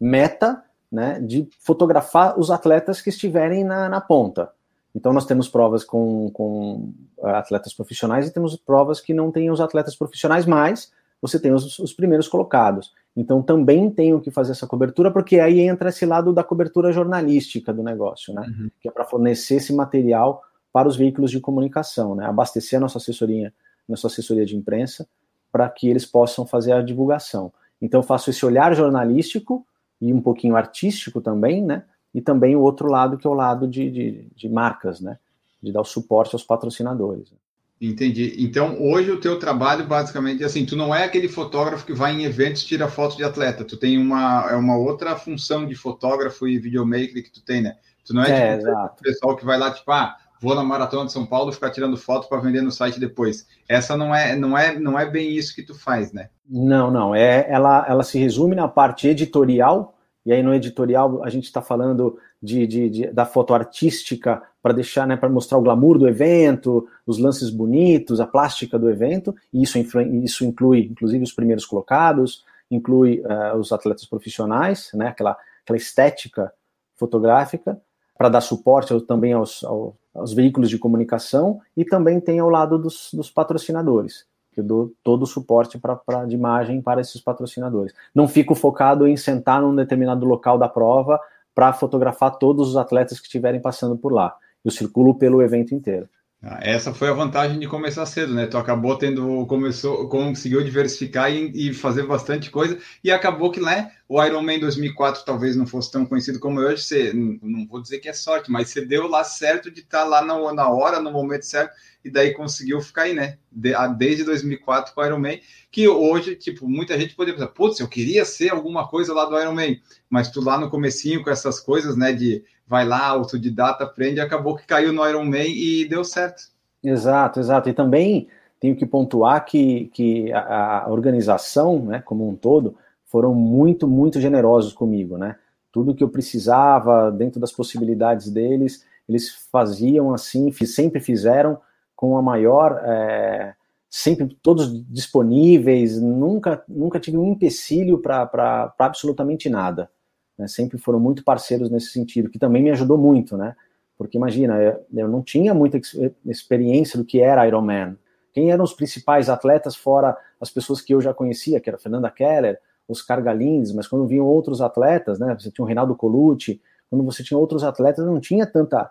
meta, né, de fotografar os atletas que estiverem na, na ponta. Então nós temos provas com, com atletas profissionais e temos provas que não têm os atletas profissionais mais, você tem os, os, primeiros colocados. Então também tenho que fazer essa cobertura, porque aí entra esse lado da cobertura jornalística do negócio, né? Uhum. Que é para fornecer esse material para os veículos de comunicação, né? Abastecer a nossa assessoria, nossa assessoria de imprensa, para que eles possam fazer a divulgação. Então faço esse olhar jornalístico e um pouquinho artístico também, né? E também o outro lado que é o lado de, de, de marcas, né? De dar o suporte aos patrocinadores. Entendi. Então, hoje o teu trabalho, basicamente, assim, tu não é aquele fotógrafo que vai em eventos e tira foto de atleta. Tu tem uma, é uma outra função de fotógrafo e videomaker que tu tem, né? Tu não é, é tipo, o pessoal que vai lá, tipo, ah, vou na Maratona de São Paulo ficar tirando foto para vender no site depois. Essa não é, não é, não é bem isso que tu faz, né? Não, não. É, ela, ela se resume na parte editorial, e aí no editorial a gente está falando de, de, de, da foto artística para deixar, né, para mostrar o glamour do evento, os lances bonitos, a plástica do evento, e isso, isso inclui, inclusive, os primeiros colocados, inclui uh, os atletas profissionais, né, aquela, aquela estética fotográfica, para dar suporte também aos, aos, aos, veículos de comunicação, e também tem ao lado dos, dos patrocinadores, eu dou todo o suporte pra, pra, de imagem para esses patrocinadores. Não fico focado em sentar num determinado local da prova para fotografar todos os atletas que estiverem passando por lá eu circulo pelo evento inteiro. Ah, essa foi a vantagem de começar cedo, né? Tu acabou tendo, começou, conseguiu diversificar e, e, fazer bastante coisa, e acabou que, né, o Ironman 2004 talvez não fosse tão conhecido como hoje, você, não vou dizer que é sorte, mas você deu lá certo de estar tá lá na, na hora, no momento certo, e daí conseguiu ficar aí, né? De, desde 2004 com o Ironman, que hoje, tipo, muita gente poderia pensar, putz, eu queria ser alguma coisa lá do Ironman, mas tu lá no comecinho com essas coisas, né, de vai lá, autodidata, aprende, acabou que caiu no Iron Man e deu certo. Exato, exato. E também tenho que pontuar que, que a, a organização, né, como um todo, foram muito, muito generosos comigo, né? Tudo que eu precisava, dentro das possibilidades deles, eles faziam assim, sempre fizeram com a maior, é, sempre todos disponíveis, nunca, nunca tive um empecilho para absolutamente nada né, sempre foram muito parceiros nesse sentido, que também me ajudou muito, né? Porque imagina, eu não tinha muita experiência do que era Ironman. Quem eram os principais atletas, fora as pessoas que eu já conhecia, que era Fernanda Keller, Oscar Galindes, mas quando vinham outros atletas, né? Você tinha o Reinaldo Colucci, quando você tinha outros atletas, eu não tinha tanta.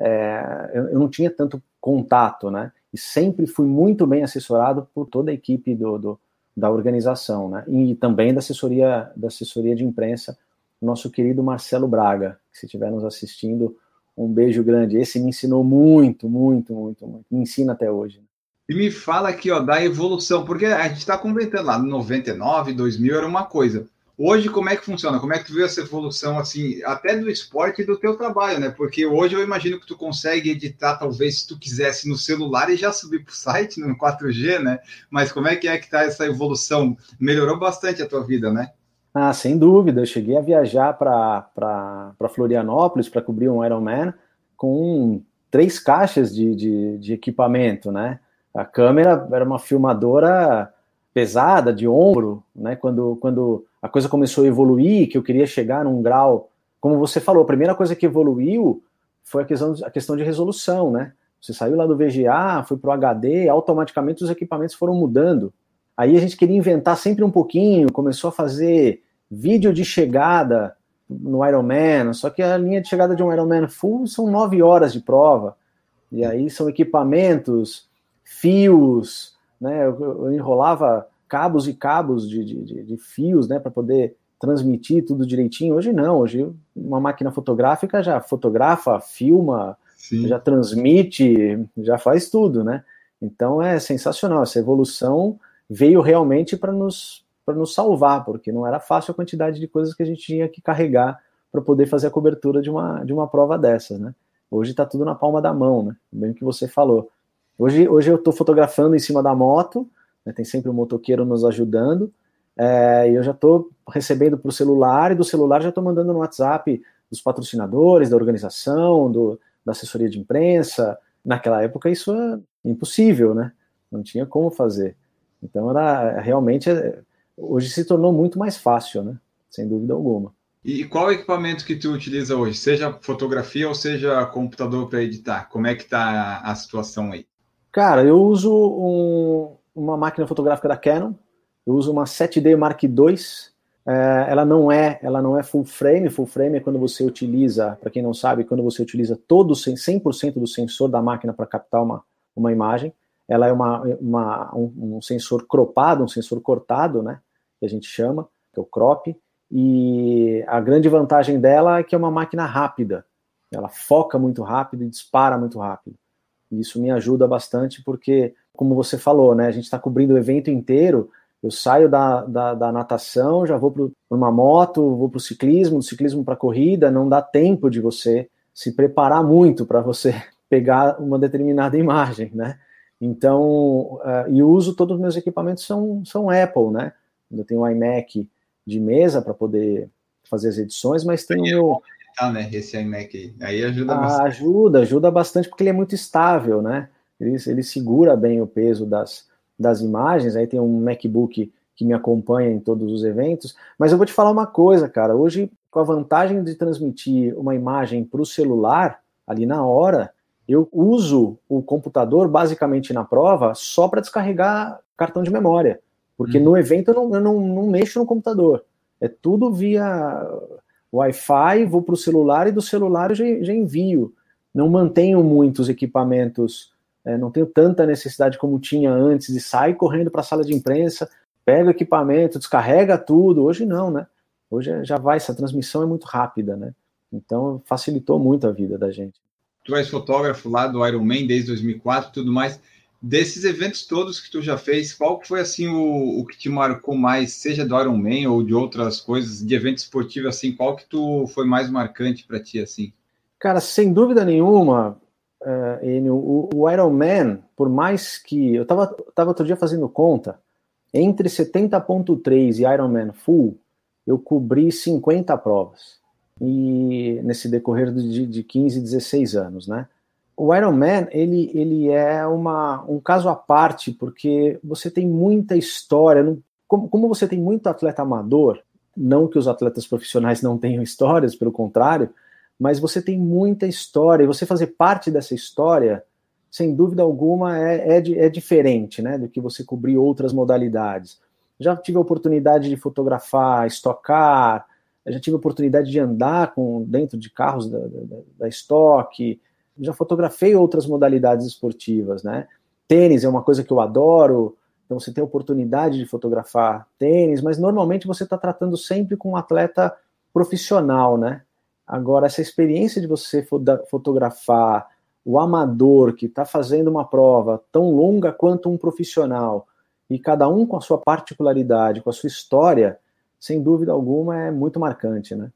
É, eu não tinha tanto contato, né? E sempre fui muito bem assessorado por toda a equipe do, do da organização, né? E também da assessoria, da assessoria de imprensa nosso querido Marcelo Braga, que se estiver nos assistindo, um beijo grande. Esse me ensinou muito, muito, muito, muito. Me ensina até hoje. E me fala aqui, ó, da evolução, porque a gente está comentando lá, no 99, 2000 era uma coisa. Hoje, como é que funciona? Como é que tu vê essa evolução, assim, até do esporte e do teu trabalho, né? Porque hoje eu imagino que tu consegue editar, talvez, se tu quisesse, no celular e já subir para o site, no 4G, né? Mas como é que é que tá essa evolução? Melhorou bastante a tua vida, né? Ah, sem dúvida. Eu cheguei a viajar para Florianópolis para cobrir um Ironman com três caixas de, de, de, equipamento, né? A câmera era uma filmadora pesada, de ombro, né? Quando, quando a coisa começou a evoluir, que eu queria chegar num grau... Como você falou, a primeira coisa que evoluiu foi a questão, a questão de resolução, né? Você saiu lá do VGA, foi para o HD, automaticamente os equipamentos foram mudando. Aí a gente queria inventar sempre um pouquinho, começou a fazer vídeo de chegada no Ironman, só que a linha de chegada de um Ironman full são nove horas de prova, e aí são equipamentos, fios, né? Eu, eu enrolava cabos e cabos de, de, de fios, né, para poder transmitir tudo direitinho. Hoje não, hoje uma máquina fotográfica já fotografa, filma, Sim. já transmite, já faz tudo, né? Então é sensacional essa evolução veio realmente para nos, nos salvar, porque não era fácil a quantidade de coisas que a gente tinha que carregar para poder fazer a cobertura de uma, de uma prova dessas, né? Hoje está tudo na palma da mão, né? Bem que você falou. Hoje, hoje eu estou fotografando em cima da moto, né? tem sempre um motoqueiro nos ajudando, é, e eu já estou recebendo para o celular, e do celular já estou mandando no WhatsApp dos patrocinadores, da organização, do, da assessoria de imprensa. Naquela época isso é impossível, né? Não tinha como fazer. Então era realmente hoje se tornou muito mais fácil, né? Sem dúvida alguma. E qual equipamento que tu utiliza hoje? Seja fotografia ou seja computador para editar? Como é que tá a situação aí? Cara, eu uso um, uma máquina fotográfica da Canon. Eu uso uma 7D Mark II. É, ela não é, ela não é full frame. Full frame é quando você utiliza, para quem não sabe, quando você utiliza todo 100% do sensor da máquina para captar uma, uma imagem ela é uma, uma um, um, sensor cropado, um sensor cortado, né, que a gente chama, que é o crop, e a grande vantagem dela é que é uma máquina rápida, ela foca muito rápido e dispara muito rápido. E isso me ajuda bastante porque, como você falou, né, a gente está cobrindo o evento inteiro. Eu saio da, da, da natação, já vou para uma moto, vou para o ciclismo, do ciclismo para corrida. Não dá tempo de você se preparar muito para você pegar uma determinada imagem, né? Então, uh, e uso todos os meus equipamentos são, são Apple, né? Eu tenho um iMac de mesa para poder fazer as edições, mas tem o meu. Tá, né? Esse iMac aí. Aí ajuda ah, bastante. Ajuda, ajuda bastante porque ele é muito estável, né? Ele, ele segura bem o peso das, das imagens. Aí tem um MacBook que me acompanha em todos os eventos. Mas eu vou te falar uma coisa, cara. Hoje, com a vantagem de transmitir uma imagem para o celular, ali na hora, eu uso o computador basicamente na prova só para descarregar cartão de memória. Porque uhum. no evento eu, não, eu não, não, mexo no computador. É tudo via Wi-Fi, vou para o celular e do celular eu já, já envio. Não mantenho muitos equipamentos, é, não tenho tanta necessidade como tinha antes de sair correndo para a sala de imprensa, pega o equipamento, descarrega tudo. Hoje não, né? Hoje já vai, essa transmissão é muito rápida, né? Então facilitou muito a vida da gente tu és fotógrafo lá do Iron Man desde 2004 e tudo mais. Desses eventos todos que tu já fez, qual foi assim o, o que te marcou mais, seja do Iron Man ou de outras coisas, de evento esportivo assim, qual que tu foi mais marcante para ti assim? Cara, sem dúvida nenhuma, uh, Enio, o, o Iron Man, por mais que eu tava, tava outro dia fazendo conta, entre 70.3 e Iron Man Full, eu cobri 50 provas e nesse decorrer de, de 15, 16 anos, né? O Ironman, ele, ele é uma, um caso à parte, porque você tem muita história, não, como, como você tem muito atleta amador, não que os atletas profissionais não tenham histórias, pelo contrário, mas você tem muita história, e você fazer parte dessa história, sem dúvida alguma, é, é, é diferente, né, do que você cobrir outras modalidades. Já tive a oportunidade de fotografar, estocar, eu já tive a oportunidade de andar com dentro de carros da, da, da estoque, já fotografei outras modalidades esportivas, né? Tênis é uma coisa que eu adoro, então você tem a oportunidade de fotografar tênis, mas normalmente você está tratando sempre com um atleta profissional, né? Agora, essa experiência de você fotografar o amador que está fazendo uma prova tão longa quanto um profissional, e cada um com a sua particularidade, com a sua história, sem dúvida alguma, é muito marcante, né?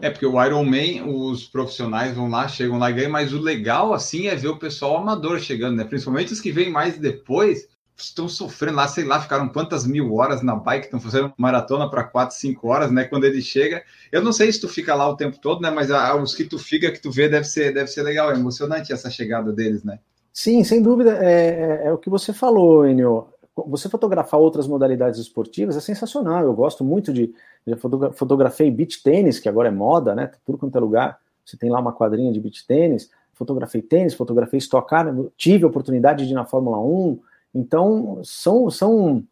É, porque o Iron Man, os profissionais vão lá, chegam lá e ganham, mas o legal, assim, é ver o pessoal amador chegando, né? Principalmente os que vêm mais depois, estão sofrendo lá, sei lá, ficaram quantas mil horas na bike, estão fazendo maratona para 4, 5 horas, né? Quando ele chega. Eu não sei se tu fica lá o tempo todo, né? Mas a, os que tu fica, que tu vê, deve ser, deve ser legal, é emocionante essa chegada deles, né? Sim, sem dúvida, é, é, é o que você falou, Enio você fotografar outras modalidades esportivas é sensacional. Eu gosto muito de. Já fotografei beach tênis, que agora é moda, né? Tudo quanto é lugar. Você tem lá uma quadrinha de beach tênis. Fotografei tênis, fotografei estocar, tive a oportunidade de ir na Fórmula 1. Então, são, são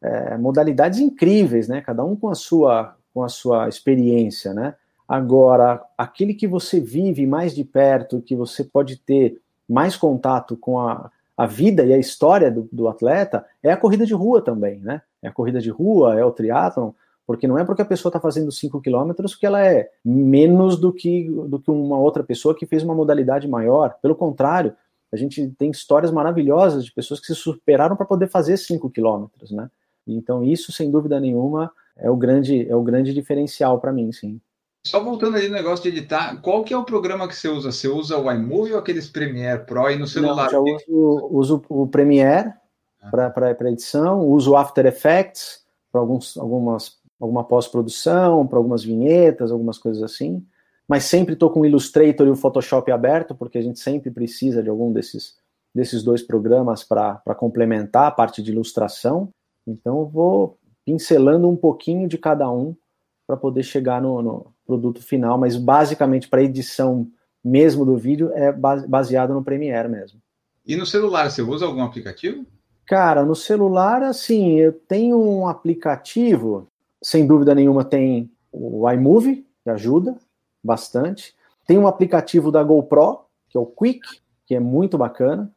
é, modalidades incríveis, né? Cada um com a sua, com a sua experiência, né? Agora, aquele que você vive mais de perto, que você pode ter mais contato com a, a vida e a história do, do, atleta é a corrida de rua também, né? É a corrida de rua, é o triatlon, porque não é porque a pessoa está fazendo 5 quilômetros que ela é menos do que, do que uma outra pessoa que fez uma modalidade maior. Pelo contrário, a gente tem histórias maravilhosas de pessoas que se superaram para poder fazer 5 quilômetros, né? Então isso, sem dúvida nenhuma, é o grande, é o grande diferencial para mim, sim. Só voltando ali no negócio de editar, qual que é o programa que você usa? Você usa o iMovie ou aqueles Premiere Pro e no celular? Não, já uso, uso o Premiere ah. para edição, uso o After Effects para algumas, alguma pós-produção, para algumas vinhetas, algumas coisas assim. Mas sempre estou com o Illustrator e o Photoshop aberto, porque a gente sempre precisa de algum desses, desses dois programas para complementar a parte de ilustração. Então eu vou pincelando um pouquinho de cada um para poder chegar no, no, produto final, mas basicamente para edição mesmo do vídeo é baseado no Premiere mesmo. E no celular, você usa algum aplicativo? Cara, no celular, assim, eu tenho um aplicativo, sem dúvida nenhuma tem o iMovie, que ajuda bastante. Tem um aplicativo da GoPro, que é o Quick, que é muito bacana.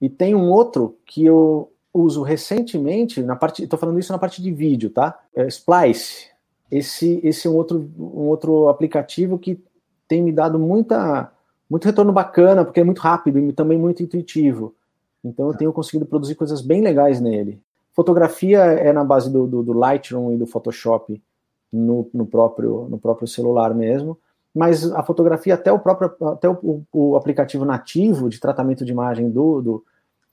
E tem um outro que eu uso recentemente, na parte, estou falando isso na parte de vídeo, tá? É Splice esse, esse é um outro, um outro aplicativo que tem me dado muita, muito retorno bacana, porque é muito rápido e também muito intuitivo. Então eu tenho conseguido produzir coisas bem legais nele. Fotografia é na base do, do, do Lightroom e do Photoshop no, no, próprio, no próprio celular mesmo, mas a fotografia, até o próprio até o, o aplicativo nativo de tratamento de imagem do, do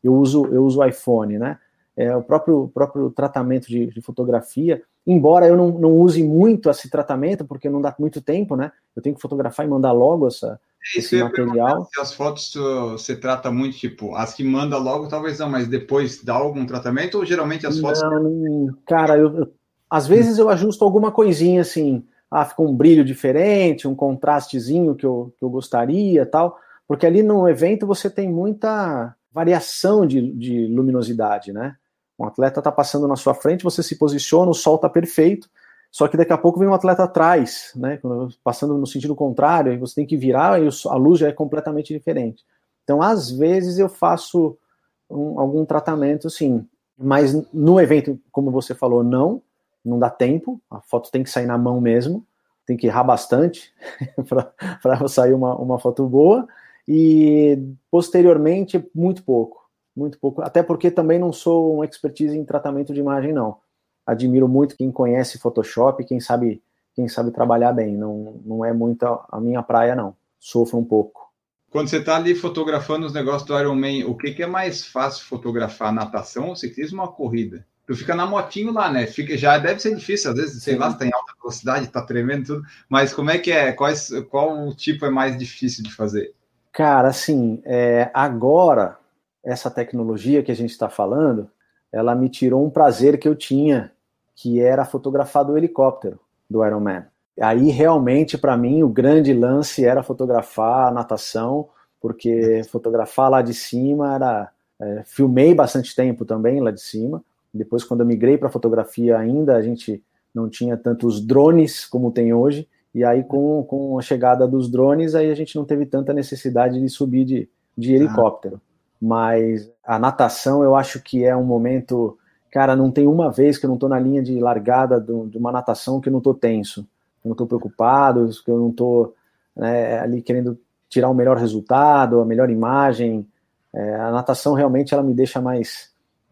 eu uso eu uso o iPhone, né? É, o próprio, próprio tratamento de, de fotografia, embora eu não, não use muito esse tratamento, porque não dá muito tempo, né? Eu tenho que fotografar e mandar logo essa, é esse material. Se as fotos você trata muito, tipo, as que manda logo, talvez não, mas depois dá algum tratamento, ou geralmente as fotos. Não, cara, eu, eu, às vezes eu ajusto alguma coisinha assim, ah, fica um brilho diferente, um contrastezinho que eu, que eu gostaria tal, porque ali no evento você tem muita variação de, de luminosidade, né? Um atleta está passando na sua frente, você se posiciona, o sol está perfeito, só que daqui a pouco vem um atleta atrás, né? Passando no sentido contrário, você tem que virar e a luz já é completamente diferente. Então, às vezes, eu faço um, algum tratamento, sim. Mas no evento, como você falou, não, não dá tempo. A foto tem que sair na mão mesmo, tem que errar bastante para sair uma, uma foto boa. E posteriormente, muito pouco, muito pouco. Até porque também não sou um expertise em tratamento de imagem, não admiro muito quem conhece Photoshop, quem sabe quem sabe trabalhar bem. Não, não é muito a minha praia, não. Sofro um pouco. Quando você está ali fotografando os negócios do Ironman, o que, que é mais fácil fotografar? Natação ou ciclismo ou a corrida? Tu fica na motinho lá, né? Fica, já deve ser difícil, às vezes, sei Sim. lá, se tá em alta velocidade, tá tremendo tudo. Mas como é que é? Quais, qual tipo é mais difícil de fazer? Cara, assim, é, agora, essa tecnologia que a gente está falando, ela me tirou um prazer que eu tinha que era fotografar do helicóptero do Iron Man. Aí realmente para mim o grande lance era fotografar a natação, porque fotografar lá de cima era é, filmei bastante tempo também lá de cima. Depois quando eu migrei para fotografia ainda a gente não tinha tantos drones como tem hoje. E aí, com, com a chegada dos drones, aí a gente não teve tanta necessidade de subir de, de helicóptero. Mas a natação eu acho que é um momento Cara, não tem uma vez que eu não estou na linha de largada de uma natação que eu não estou tenso, que eu não estou preocupado, que eu não estou né, ali querendo tirar o melhor resultado, a melhor imagem. É, a natação realmente ela me deixa mais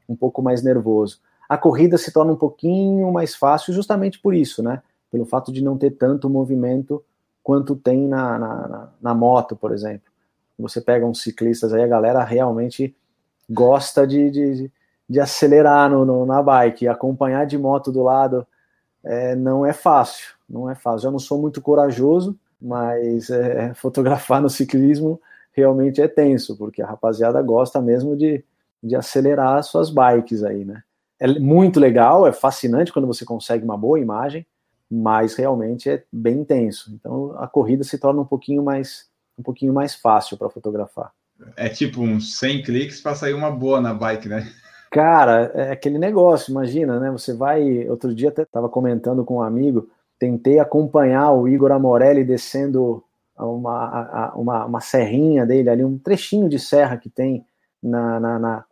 um pouco mais nervoso. A corrida se torna um pouquinho mais fácil justamente por isso, né? Pelo fato de não ter tanto movimento quanto tem na, na, na moto, por exemplo. Você pega uns ciclistas aí, a galera realmente gosta de, de, de acelerar no, no, na bike acompanhar de moto do lado é, não é fácil, não é fácil. Eu não sou muito corajoso, mas é, fotografar no ciclismo realmente é tenso, porque a rapaziada gosta mesmo de, de acelerar suas bikes aí, né? É muito legal, é fascinante quando você consegue uma boa imagem, mas realmente é bem intenso. Então a corrida se torna um pouquinho mais um pouquinho mais fácil para fotografar. É tipo uns 100 cliques para sair uma boa na bike, né? Cara, é aquele negócio, imagina, né? Você vai. Outro dia até estava comentando com um amigo, tentei acompanhar o Igor Amorelli descendo uma, uma, uma serrinha dele ali, um trechinho de serra que tem na, na, na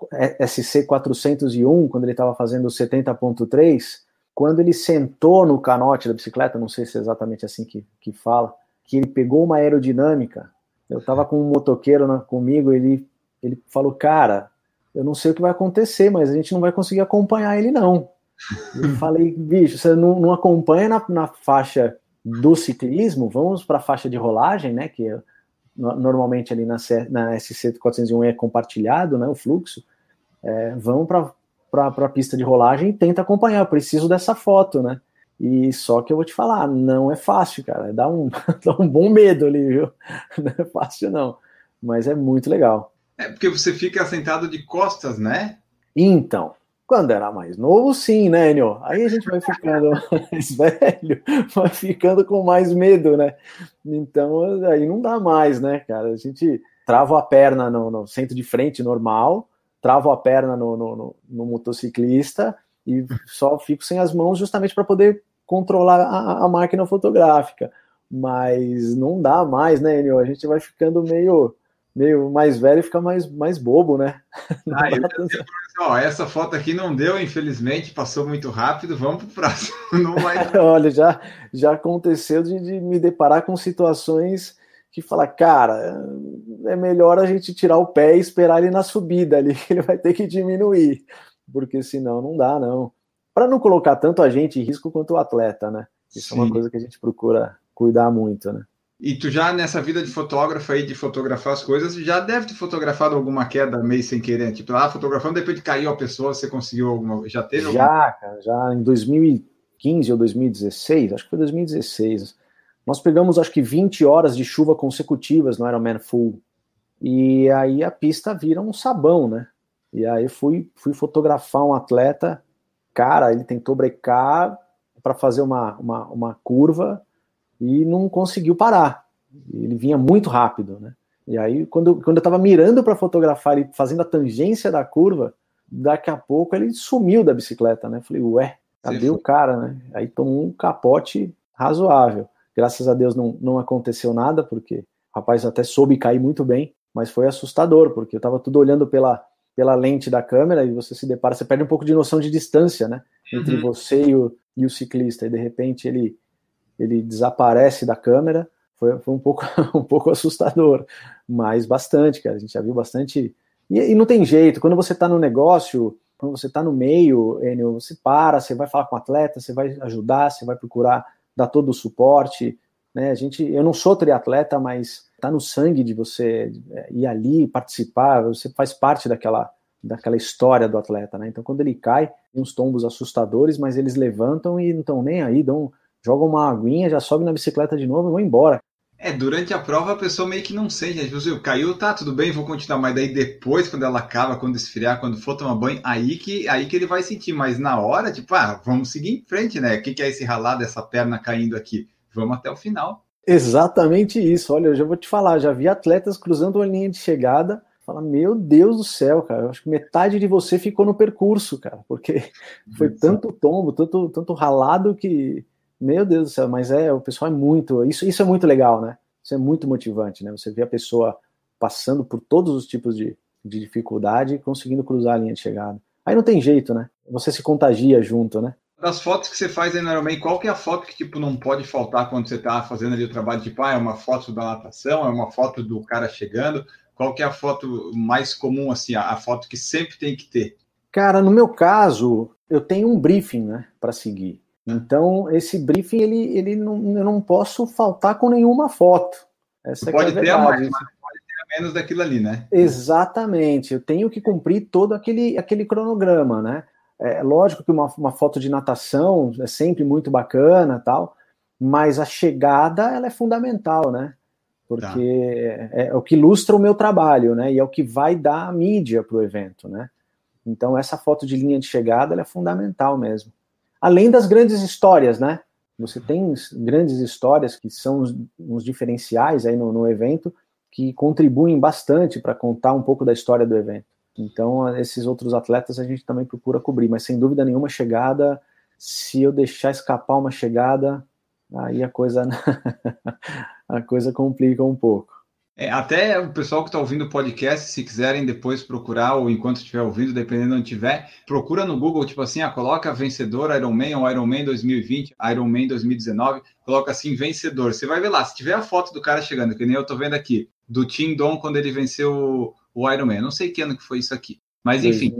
SC 401, quando ele estava fazendo o 70.3, quando ele sentou no canote da bicicleta, não sei se é exatamente assim que, que fala, que ele pegou uma aerodinâmica. Eu estava com um motoqueiro na, comigo, ele, ele falou, cara, eu não sei o que vai acontecer, mas a gente não vai conseguir acompanhar ele, não. Eu falei, bicho, você não, não acompanha na, na, faixa do ciclismo, vamos para a faixa de rolagem, né? Que é, normalmente ali na, na SC401 é compartilhado, né? O fluxo. É, vamos para a pista de rolagem e tenta acompanhar. Eu preciso dessa foto, né? E só que eu vou te falar, não é fácil, cara. Dá um, dá um bom medo ali, viu? Não é fácil, não. Mas é muito legal. É porque você fica sentado de costas, né? Então, quando era mais novo, sim, né, Enio? Aí a gente vai ficando mais velho, vai ficando com mais medo, né? Então, aí não dá mais, né, cara? A gente trava a perna no, no centro de frente normal, trava a perna no, no, no, motociclista e só fico sem as mãos justamente para poder controlar a, a máquina fotográfica. Mas não dá mais, né, Enio? A gente vai ficando meio meio mais velho fica mais, mais bobo, né? Ah, eu ó, essa foto aqui não deu, infelizmente, passou muito rápido, vamos para o próximo. Não vai... Olha, já, já aconteceu de, de, me deparar com situações que fala, cara, é melhor a gente tirar o pé e esperar ele na subida ali, ele vai ter que diminuir, porque senão não dá, não. Para não colocar tanto a gente em risco quanto o atleta, né? Isso Sim. é uma coisa que a gente procura cuidar muito, né? E tu já nessa vida de fotógrafo aí, de fotografar as coisas, já deve ter fotografado alguma queda meio sem querer, tipo, ah, fotografando, depois de caiu a pessoa, você conseguiu alguma, já teve Já, alguma... cara, já em 2015 ou 2016, acho que foi 2016, nós pegamos acho que 20 horas de chuva consecutivas no Ironman Full, e aí a pista vira um sabão, né? E aí fui, fui fotografar um atleta, cara, ele tentou brecar para fazer uma, uma, uma curva, e não conseguiu parar. Ele vinha muito rápido, né? E aí, quando, quando eu estava mirando para fotografar ele fazendo a tangência da curva, daqui a pouco ele sumiu da bicicleta, né? Falei, ué, cadê Sim. o cara, né? Aí tomou um capote razoável. Graças a Deus não, não aconteceu nada, porque o rapaz até soube cair muito bem, mas foi assustador, porque eu estava tudo olhando pela, pela lente da câmera e você se depara, você perde um pouco de noção de distância, né? Entre uhum. você e o, e o ciclista, e de repente ele ele desaparece da câmera, foi, foi um, pouco, um pouco assustador, mas bastante, cara, a gente já viu bastante. E, e não tem jeito, quando você está no negócio, quando você está no meio, Enio, você para, você vai falar com o atleta, você vai ajudar, você vai procurar dar todo o suporte. Né? A gente, eu não sou triatleta, mas está no sangue de você é, ir ali, participar, você faz parte daquela, daquela história do atleta. Né? Então, quando ele cai, uns tombos assustadores, mas eles levantam e não estão nem aí, dão joga uma aguinha, já sobe na bicicleta de novo e vão embora. É, durante a prova a pessoa meio que não sente, né? Tipo, caiu, tá, tudo bem, vou continuar, mas daí depois, quando ela acaba, quando esfriar, quando for tomar banho, aí que, aí que ele vai sentir, mas na hora, tipo, ah, vamos seguir em frente, né? O que, que é esse ralado, essa perna caindo aqui? Vamos até o final. Exatamente isso, olha, eu já vou te falar, já vi atletas cruzando uma linha de chegada, fala, meu Deus do céu, cara, eu acho que metade de você ficou no percurso, cara, porque foi tanto tombo, tanto, tanto ralado que meu Deus do céu, mas é, o pessoal é muito, isso, isso é muito legal, né? Isso é muito motivante, né? Você vê a pessoa passando por todos os tipos de, de dificuldade e conseguindo cruzar a linha de chegada. Aí não tem jeito, né? Você se contagia junto, né? Das fotos que você faz aí no Ironman, qual que é a foto que tipo não pode faltar quando você está fazendo ali o trabalho? Tipo, ah, é uma foto da natação, é uma foto do cara chegando. Qual que é a foto mais comum, assim, a, a foto que sempre tem que ter? Cara, no meu caso, eu tenho um briefing, né, para seguir. Então, esse briefing, ele, ele não, eu não posso faltar com nenhuma foto. Essa pode é ter a mais, mas pode ter a menos daquilo ali, né? Exatamente. Eu tenho que cumprir todo aquele, aquele cronograma, né? É lógico que uma, uma foto de natação é sempre muito bacana tal, mas a chegada ela é fundamental, né? Porque tá. é, é, o que ilustra o meu trabalho, né? E é o que vai dar a mídia para o evento, né? Então essa foto de linha de chegada é fundamental mesmo além das grandes histórias, né? Você tem grandes histórias que são os, os diferenciais aí no, no, evento que contribuem bastante para contar um pouco da história do evento. Então, esses outros atletas a gente também procura cobrir, mas sem dúvida nenhuma chegada, se eu deixar escapar uma chegada, aí a coisa a coisa complica um pouco. É, até o pessoal que está ouvindo o podcast, se quiserem depois procurar, ou enquanto estiver ouvindo, dependendo de onde estiver, procura no Google, tipo assim, ah, coloca vencedor Ironman ou Ironman 2020, Ironman 2019, coloca assim, vencedor. Você vai ver lá, se tiver a foto do cara chegando, que nem eu estou vendo aqui, do Tim Don quando ele venceu o Ironman. Não sei que ano que foi isso aqui. Mas enfim.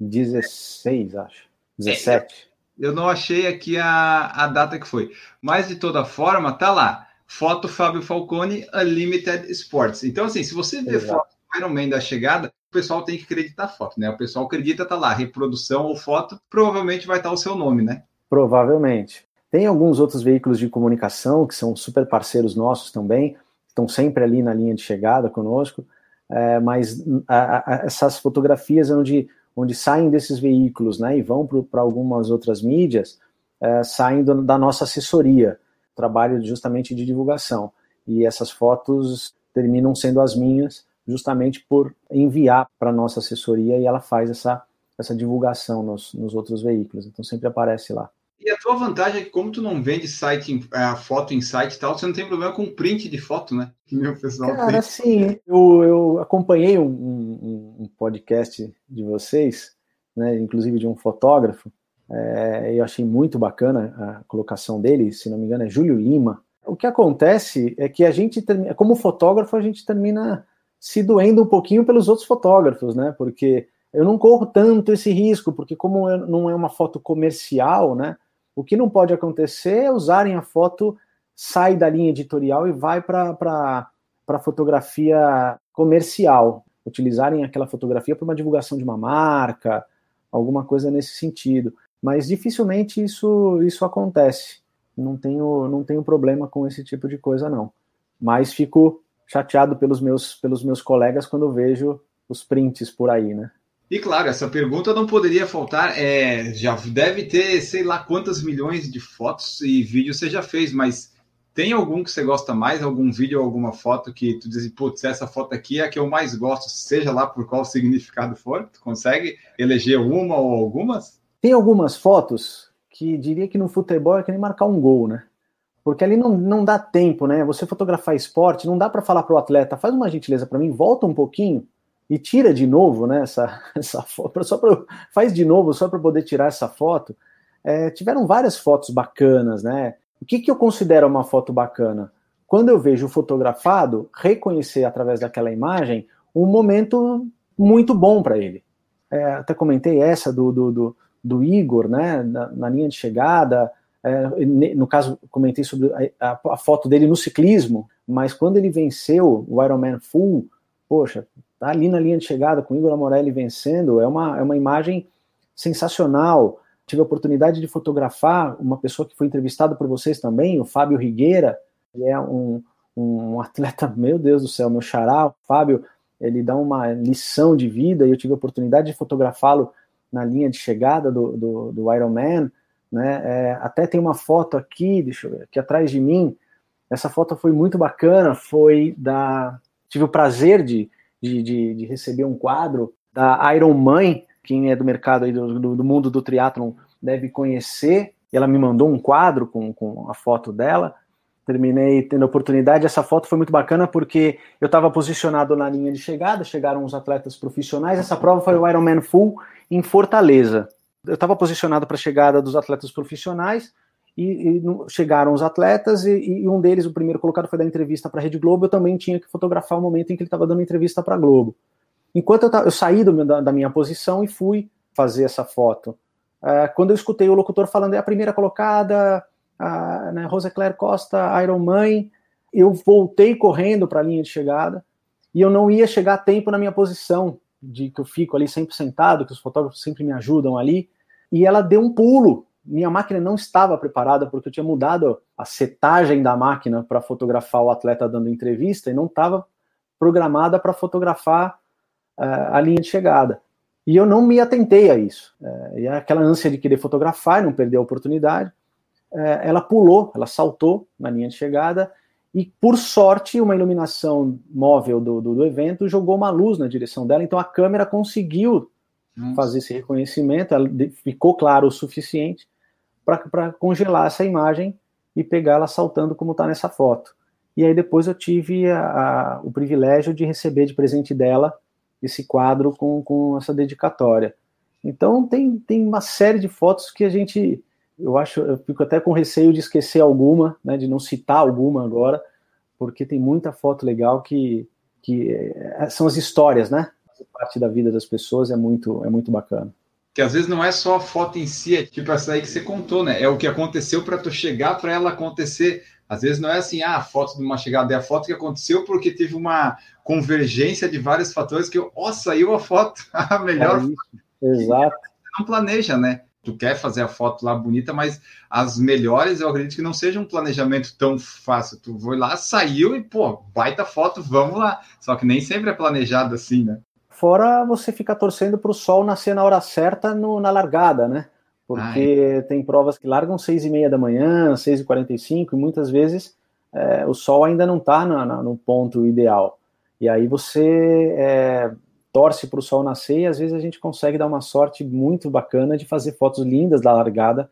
2016, acho. 17. É, eu não achei aqui a, a data que foi. Mas de toda forma, tá lá foto Fábio Falcone Unlimited Sports. Então, assim, se você vê Exato. foto do Ironman da chegada, o pessoal tem que acreditar a foto, né? O pessoal acredita, tá lá, reprodução ou foto, provavelmente vai estar o seu nome, né? Provavelmente. Tem alguns outros veículos de comunicação que são super parceiros nossos também, estão sempre ali na linha de chegada conosco, é, mas a, a, essas fotografias onde, onde saem desses veículos né, e vão para algumas outras mídias, é, saem do, da nossa assessoria trabalho justamente de divulgação. E essas fotos terminam sendo as minhas, justamente por enviar para a nossa assessoria e ela faz essa, essa divulgação nos, nos outros veículos. Então sempre aparece lá. E a tua vantagem é que, como tu não vende site, a foto em site e tal, você não tem problema com print de foto, né? Que meu pessoal Cara, tem. sim, eu, eu acompanhei um, um, um, podcast de vocês, né, inclusive de um fotógrafo, é, eu achei muito bacana a colocação dele, se não me engano, é Júlio Lima. O o que acontece é que a gente, como fotógrafo, a gente termina se doendo um pouquinho pelos outros fotógrafos, né? Porque eu não corro tanto esse risco, porque como não é uma foto comercial, né? O que não pode acontecer é usarem a foto, sai da linha editorial e vai para a fotografia comercial, utilizarem aquela fotografia para uma divulgação de uma marca, alguma coisa nesse sentido. Mas dificilmente isso, isso acontece. Não tenho, não tenho problema com esse tipo de coisa, não. Mas fico chateado pelos meus, pelos meus colegas quando vejo os prints por aí, né? E claro, essa pergunta não poderia faltar. É, já deve ter, sei lá, quantas milhões de fotos e vídeos você já fez, mas tem algum que você gosta mais? Algum vídeo ou alguma foto que tu diz, putz, essa foto aqui é a que eu mais gosto, seja lá por qual significado for? Tu consegue eleger uma ou algumas? Tem algumas fotos que diria que no futebol é que nem marcar um gol, né? Porque ali não, não dá tempo, né? Você fotografar esporte, não dá para falar para o atleta, faz uma gentileza para mim, volta um pouquinho e tira de novo, né? Essa, essa foto, só pra, faz de novo só para poder tirar essa foto. É, tiveram várias fotos bacanas, né? O que, que eu considero uma foto bacana? Quando eu vejo fotografado, reconhecer através daquela imagem um momento muito bom para ele. É, até comentei essa do, do, do, do Igor, né? Na, na linha de chegada, é, no caso, comentei sobre a, a, foto dele no ciclismo, mas quando ele venceu o Ironman Full, poxa, tá ali na linha de chegada com o Igor Amorelli vencendo, é uma, é uma imagem sensacional. Tive a oportunidade de fotografar uma pessoa que foi entrevistada por vocês também, o Fábio Rigueira, ele é um, um atleta, meu Deus do céu, meu xará, o Fábio, ele dá uma lição de vida e eu tive a oportunidade de fotografá-lo na linha de chegada do, do, do Ironman, né? É, até tem uma foto aqui, deixa eu ver, aqui atrás de mim. Essa foto foi muito bacana. Foi da. Tive o prazer de, de, de, de receber um quadro da Iron Mãe. Quem é do mercado aí do, do, do mundo do triatlon deve conhecer. Ela me mandou um quadro com, com a foto dela terminei tendo a oportunidade. Essa foto foi muito bacana porque eu estava posicionado na linha de chegada, chegaram os atletas profissionais. Essa prova foi o Ironman Full em Fortaleza eu estava posicionado para a chegada dos atletas profissionais e, e chegaram os atletas e, e, um deles, o primeiro colocado, foi dar entrevista para a Rede Globo. Eu também tinha que fotografar o momento em que ele estava dando entrevista para a Globo. Enquanto eu, eu saí do, da, da, minha posição e fui fazer essa foto. Uh, quando eu escutei o locutor falando é a primeira colocada, a né, Rosa Claire Costa, Iron Mãe, eu voltei correndo para a linha de chegada e eu não ia chegar a tempo na minha posição de que eu fico ali sempre sentado, que os fotógrafos sempre me ajudam ali e ela deu um pulo. Minha máquina não estava preparada porque eu tinha mudado a setagem da máquina para fotografar o atleta dando entrevista e não estava programada para fotografar uh, a linha de chegada. E eu não me atentei a isso. Uh, e aquela ânsia de querer fotografar e não perder a oportunidade, uh, ela pulou, ela saltou na linha de chegada e, por sorte, uma iluminação móvel do, do, do evento jogou uma luz na direção dela, então a câmera conseguiu fazer esse reconhecimento, ela ficou claro o suficiente para congelar essa imagem e pegá-la saltando como está nessa foto. E aí depois eu tive a, a, o privilégio de receber de presente dela esse quadro com, com essa dedicatória. Então tem, tem uma série de fotos que a gente, eu acho, eu fico até com receio de esquecer alguma, né, de não citar alguma agora, porque tem muita foto legal que, que é, são as histórias, né? parte da vida das pessoas é muito, é muito bacana. Que às vezes não é só a foto em si, é tipo essa aí que você contou, né? É o que aconteceu para tu chegar para ela acontecer. Às vezes não é assim, ah, a foto de uma chegada é a foto que aconteceu porque teve uma convergência de vários fatores que, ó, oh, saiu a foto, a melhor. É Exato. Não planeja, né? tu quer fazer a foto lá bonita, mas as melhores eu acredito que não seja um planejamento tão fácil. Tu foi lá, saiu e, pô, baita foto, vamos lá. Só que nem sempre é planejado assim, né? Fora você ficar torcendo para o sol nascer na hora certa no, na largada, né? Porque Ai. tem provas que largam seis e meia da manhã, seis e quarenta e cinco, e muitas vezes é, o sol ainda não está no ponto ideal. E aí você é, torce para o sol nascer e às vezes a gente consegue dar uma sorte muito bacana de fazer fotos lindas da largada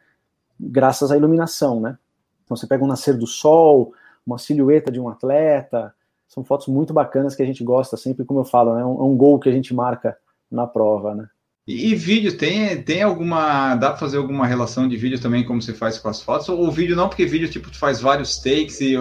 graças à iluminação, né? Então você pega um nascer do sol, uma silhueta de um atleta, são fotos muito bacanas que a gente gosta sempre, como eu falo, né? É um, é um gol que a gente marca na prova, né? E, e, vídeo, tem, tem alguma. Dá para fazer alguma relação de vídeo também, como você faz com as fotos? Ou vídeo não, porque vídeo tipo, tu faz vários takes e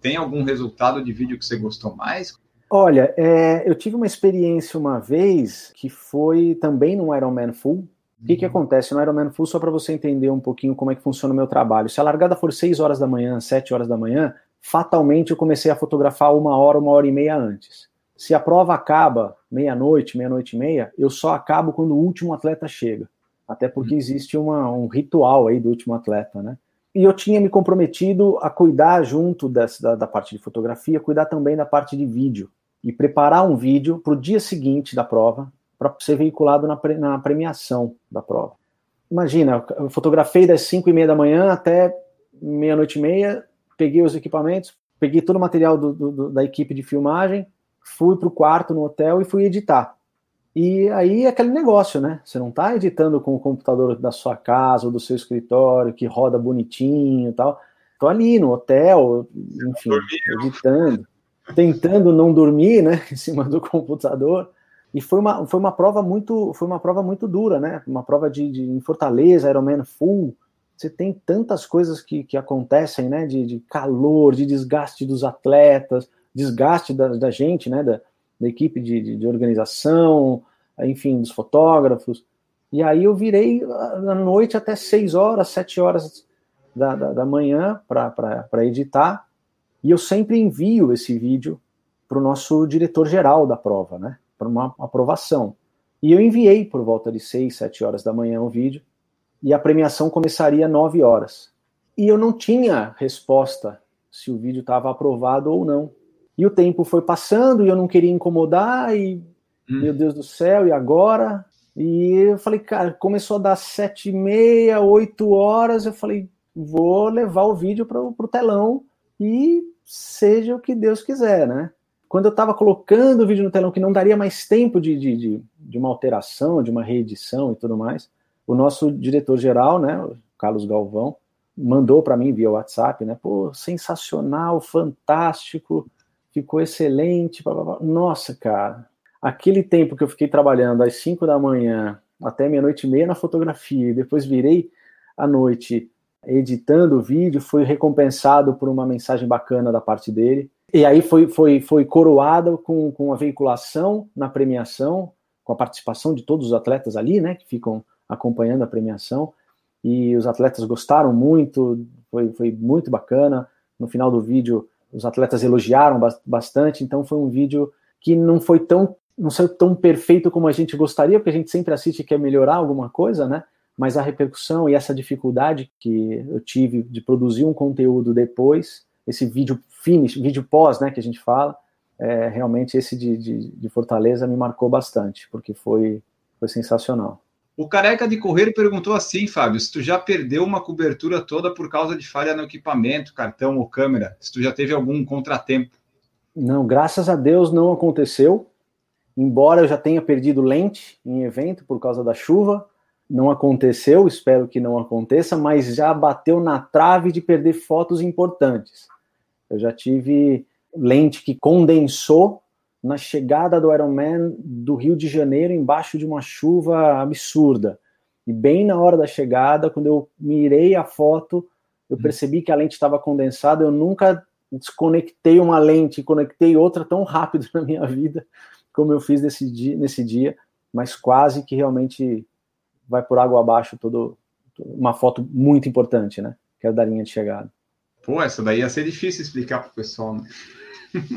tem algum resultado de vídeo que você gostou mais? Olha, é, eu tive uma experiência uma vez que foi também no Ironman Full. O que, que uhum. acontece no Ironman Full, só para você entender um pouquinho como é que funciona o meu trabalho? Se a largada for 6 horas da manhã, 7 horas da manhã, fatalmente eu comecei a fotografar uma hora, uma hora e meia antes. Se a prova acaba meia-noite, meia-noite e meia, eu só acabo quando o último atleta chega. Até porque uhum. existe uma, um ritual aí do último atleta, né? E eu tinha me comprometido a cuidar junto dessa, da, da parte de fotografia, cuidar também da parte de vídeo. E preparar um vídeo para o dia seguinte da prova, para ser veiculado na, pre, na premiação da prova. Imagina, eu fotografei das 5 e meia da manhã até meia-noite e meia, peguei os equipamentos, peguei todo o material do, do, da equipe de filmagem, fui para o quarto no hotel e fui editar. E aí é aquele negócio, né? Você não está editando com o computador da sua casa ou do seu escritório, que roda bonitinho e tal. Estou ali no hotel, enfim, editando, tentando não dormir, né? Em cima do computador. E foi uma, foi uma prova muito foi uma prova muito dura, né? Uma prova de, de em Fortaleza, Ironman Full. Você tem tantas coisas que, que acontecem, né? De, de calor, de desgaste dos atletas, desgaste da, da gente, né? Da, da equipe de, de, de, organização, enfim, dos fotógrafos. E aí eu virei na noite até 6 horas, 7 horas da, da, da manhã para editar. E eu sempre envio esse vídeo para o nosso diretor-geral da prova, né? para uma aprovação. E eu enviei por volta de 6, 7 horas da manhã o vídeo, e a premiação começaria 9 horas. E eu não tinha resposta se o vídeo estava aprovado ou não. E o tempo foi passando e eu não queria incomodar, e hum. meu Deus do céu, e agora? E eu falei, cara, começou a dar sete e meia, oito horas, eu falei, vou levar o vídeo para o telão e seja o que Deus quiser, né? quando eu estava colocando o vídeo no telão, que não daria mais tempo de, de, de, de uma alteração, de uma reedição e tudo mais, o nosso diretor-geral, né, Carlos Galvão, mandou para mim via WhatsApp, né, pô, sensacional, fantástico, ficou excelente, blá, blá, blá. nossa, cara, aquele tempo que eu fiquei trabalhando às 5 da manhã até meia-noite e meia na fotografia, e depois virei à noite editando o vídeo, foi recompensado por uma mensagem bacana da parte dele, e aí foi, foi, foi coroado com, com a veiculação na premiação, com a participação de todos os atletas ali, né, que ficam acompanhando a premiação. E os atletas gostaram muito, foi, foi muito bacana. No final do vídeo, os atletas elogiaram bastante, então foi um vídeo que não foi tão não saiu tão perfeito como a gente gostaria, porque a gente sempre assiste e quer melhorar alguma coisa, né? Mas a repercussão e essa dificuldade que eu tive de produzir um conteúdo depois esse vídeo finish, vídeo pós, né, que a gente fala, é, realmente esse de, de, de, Fortaleza me marcou bastante, porque foi, foi sensacional. O Careca de Correr perguntou assim, Fábio, se tu já perdeu uma cobertura toda por causa de falha no equipamento, cartão ou câmera, se tu já teve algum contratempo. Não, graças a Deus não aconteceu, embora eu já tenha perdido lente em evento por causa da chuva, não aconteceu, espero que não aconteça, mas já bateu na trave de perder fotos importantes. Eu já tive lente que condensou na chegada do Ironman do Rio de Janeiro embaixo de uma chuva absurda. E bem na hora da chegada, quando eu mirei a foto, eu percebi que a lente estava condensada. Eu nunca desconectei uma lente e conectei outra tão rápido na minha vida como eu fiz nesse dia, nesse dia mas quase que realmente vai por água abaixo todo uma foto muito importante, né? Que é da linha de chegada. Pô, essa daí ia ser difícil explicar para o pessoal, né?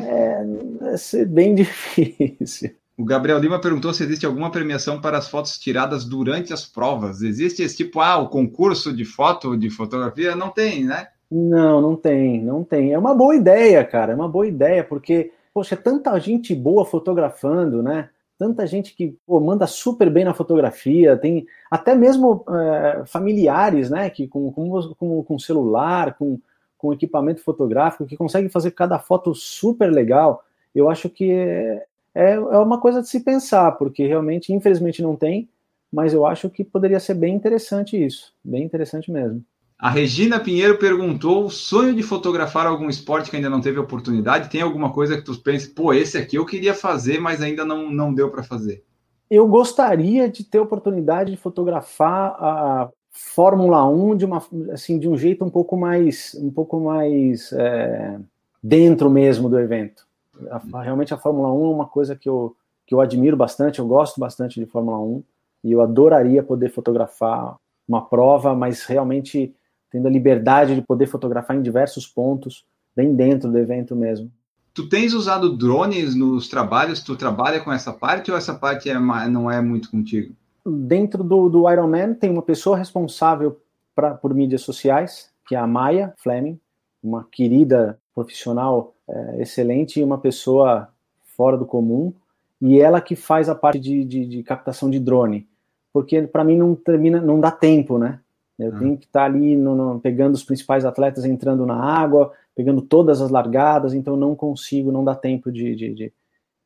É, ia ser bem difícil. O Gabriel Lima perguntou se existe alguma premiação para as fotos tiradas durante as provas. Existe esse tipo, ah, o concurso de foto, de fotografia? Não tem, né? Não, não tem, não tem. É uma boa ideia, cara, é uma boa ideia, porque, poxa, é tanta gente boa fotografando, né? tanta gente que pô, manda super bem na fotografia, tem até mesmo é, familiares, né, que com, com, com, com celular, com, com equipamento fotográfico, que conseguem fazer cada foto super legal. Eu acho que é, é, é uma coisa de se pensar, porque realmente, infelizmente, não tem, mas eu acho que poderia ser bem interessante isso, bem interessante mesmo. A Regina Pinheiro perguntou: o sonho de fotografar algum esporte que ainda não teve oportunidade? Tem alguma coisa que tu pensa, pô, esse aqui eu queria fazer, mas ainda não, não deu para fazer? Eu gostaria de ter oportunidade de fotografar a Fórmula 1 de, uma, assim, de um jeito um pouco mais, um pouco mais é, dentro mesmo do evento. A, realmente a Fórmula 1 é uma coisa que eu, que eu admiro bastante, eu gosto bastante de Fórmula 1 e eu adoraria poder fotografar uma prova, mas realmente tendo a liberdade de poder fotografar em diversos pontos, bem dentro do evento mesmo. Tu tens usado drones nos trabalhos? Tu trabalha com essa parte ou essa parte é, não é muito contigo? Dentro do, do Ironman tem uma pessoa responsável pra, por mídias sociais, que é a Maia Fleming, uma querida profissional é, excelente e uma pessoa fora do comum, e ela que faz a parte de, de, de captação de drone, porque para mim não termina, não dá tempo, né? Eu uhum. tenho que estar tá ali no, no, pegando os principais atletas entrando na água, pegando todas as largadas, então não consigo, não dá tempo de, de,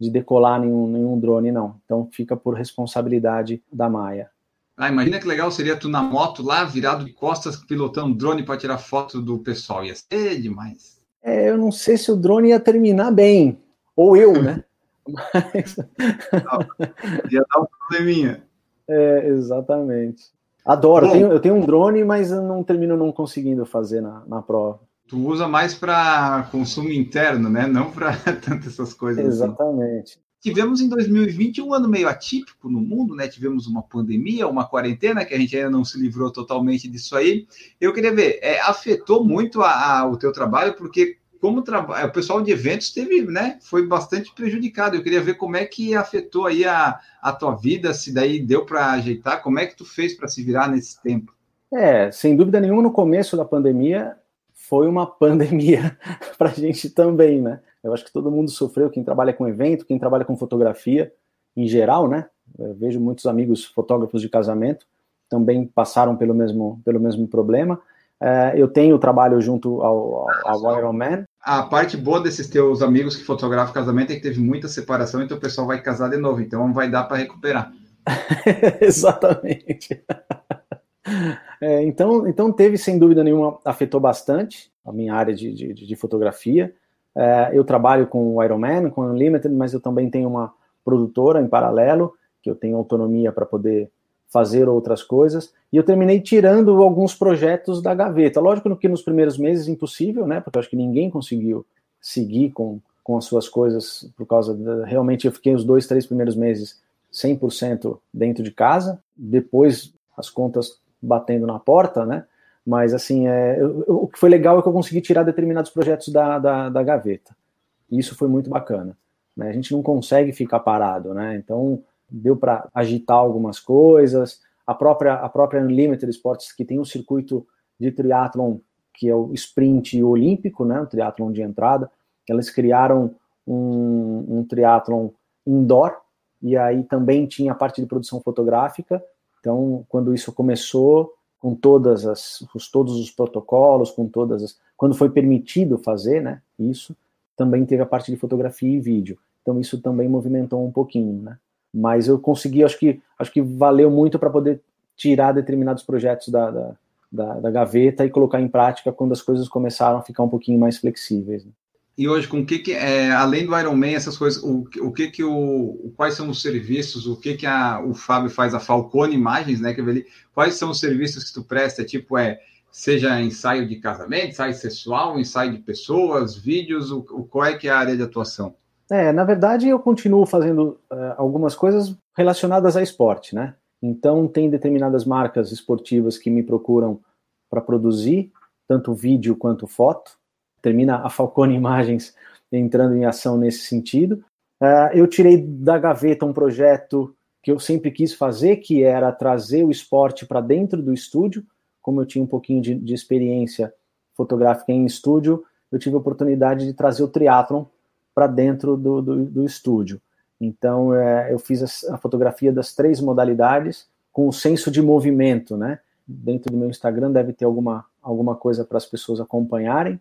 de, de decolar nenhum, nenhum drone, não. Então fica por responsabilidade da Maia. Ah, imagina que legal seria tu na moto lá, virado de costas, pilotando um drone para tirar foto do pessoal. Ia ser demais. É, eu não sei se o drone ia terminar bem. Ou eu, né? Mas... ia dar um probleminha. É, exatamente. Adoro. Eu tenho, eu tenho, um drone, mas eu não termino não conseguindo fazer na, na prova. Tu usa mais para consumo interno, né? Não para tantas essas coisas. Assim. Exatamente. Assim. Tivemos em 2020 um ano meio atípico no mundo, né? Tivemos uma pandemia, uma quarentena, que a gente ainda não se livrou totalmente disso aí. Eu queria ver, é, afetou muito a, a, o teu trabalho, porque como é, o pessoal de eventos teve, né, foi bastante prejudicado. Eu queria ver como é que afetou aí a, a tua vida, se daí deu para ajeitar, como é que tu fez para se virar nesse tempo? É, sem dúvida nenhuma, no começo da pandemia foi uma pandemia para a gente também, né? Eu acho que todo mundo sofreu, quem trabalha com evento, quem trabalha com fotografia, em geral, né? Eu vejo muitos amigos fotógrafos de casamento também passaram pelo mesmo, pelo mesmo problema. É, eu tenho trabalho junto ao, ao, ao Ironman. A parte boa desses teus amigos que fotografam casamento é que teve muita separação, então o pessoal vai casar de novo, então vai dar para recuperar. Exatamente. É, então, então teve, sem dúvida nenhuma, afetou bastante a minha área de, de, de fotografia. É, eu trabalho com o Ironman, com o Unlimited, mas eu também tenho uma produtora em paralelo, que eu tenho autonomia para poder fazer outras coisas. E eu terminei tirando alguns projetos da gaveta. Lógico que nos primeiros meses impossível, né? Porque eu acho que ninguém conseguiu seguir com, com as suas coisas por causa de, realmente eu fiquei os dois, três primeiros meses 100% dentro de casa. Depois as contas batendo na porta, né? Mas assim, é, eu, o que foi legal é que eu consegui tirar determinados projetos da, da, da gaveta. Isso foi muito bacana. Né? A gente não consegue ficar parado, né? Então deu para agitar algumas coisas. A própria, a própria Unlimited Sports, que tem um circuito de triatlon que é o sprint olímpico, né, o triatlon de entrada, elas criaram um, um triatlon indoor, e aí também tinha a parte de produção fotográfica. Então, quando isso começou, com todas as, todos os protocolos, com todas as, quando foi permitido fazer, né, isso, também teve a parte de fotografia e vídeo. Então, isso também movimentou um pouquinho, né mas eu consegui, acho que, acho que valeu muito para poder tirar determinados projetos da, da, da, da, gaveta e colocar em prática quando as coisas começaram a ficar um pouquinho mais flexíveis. Né? E hoje, com o que, que é, além do Ironman, essas coisas, o, o que que o, quais são os serviços, o que que a, o Fábio faz, a Falcone Imagens, né, que ele, quais são os serviços que tu presta, tipo, é, seja ensaio de casamento, ensaio sexual, ensaio de pessoas, vídeos, o, o qual é que é a área de atuação? É, na verdade, eu continuo fazendo uh, algumas coisas relacionadas a esporte, né? Então, tem determinadas marcas esportivas que me procuram para produzir, tanto vídeo quanto foto. Termina a Falcone Imagens entrando em ação nesse sentido. Uh, eu tirei da gaveta um projeto que eu sempre quis fazer, que era trazer o esporte para dentro do estúdio. Como eu tinha um pouquinho de, de experiência fotográfica em estúdio, eu tive a oportunidade de trazer o triatlon para dentro do, do, do, estúdio. Então, é, eu fiz a, a, fotografia das três modalidades com o senso de movimento, né? Dentro do meu Instagram deve ter alguma, alguma coisa para as pessoas acompanharem.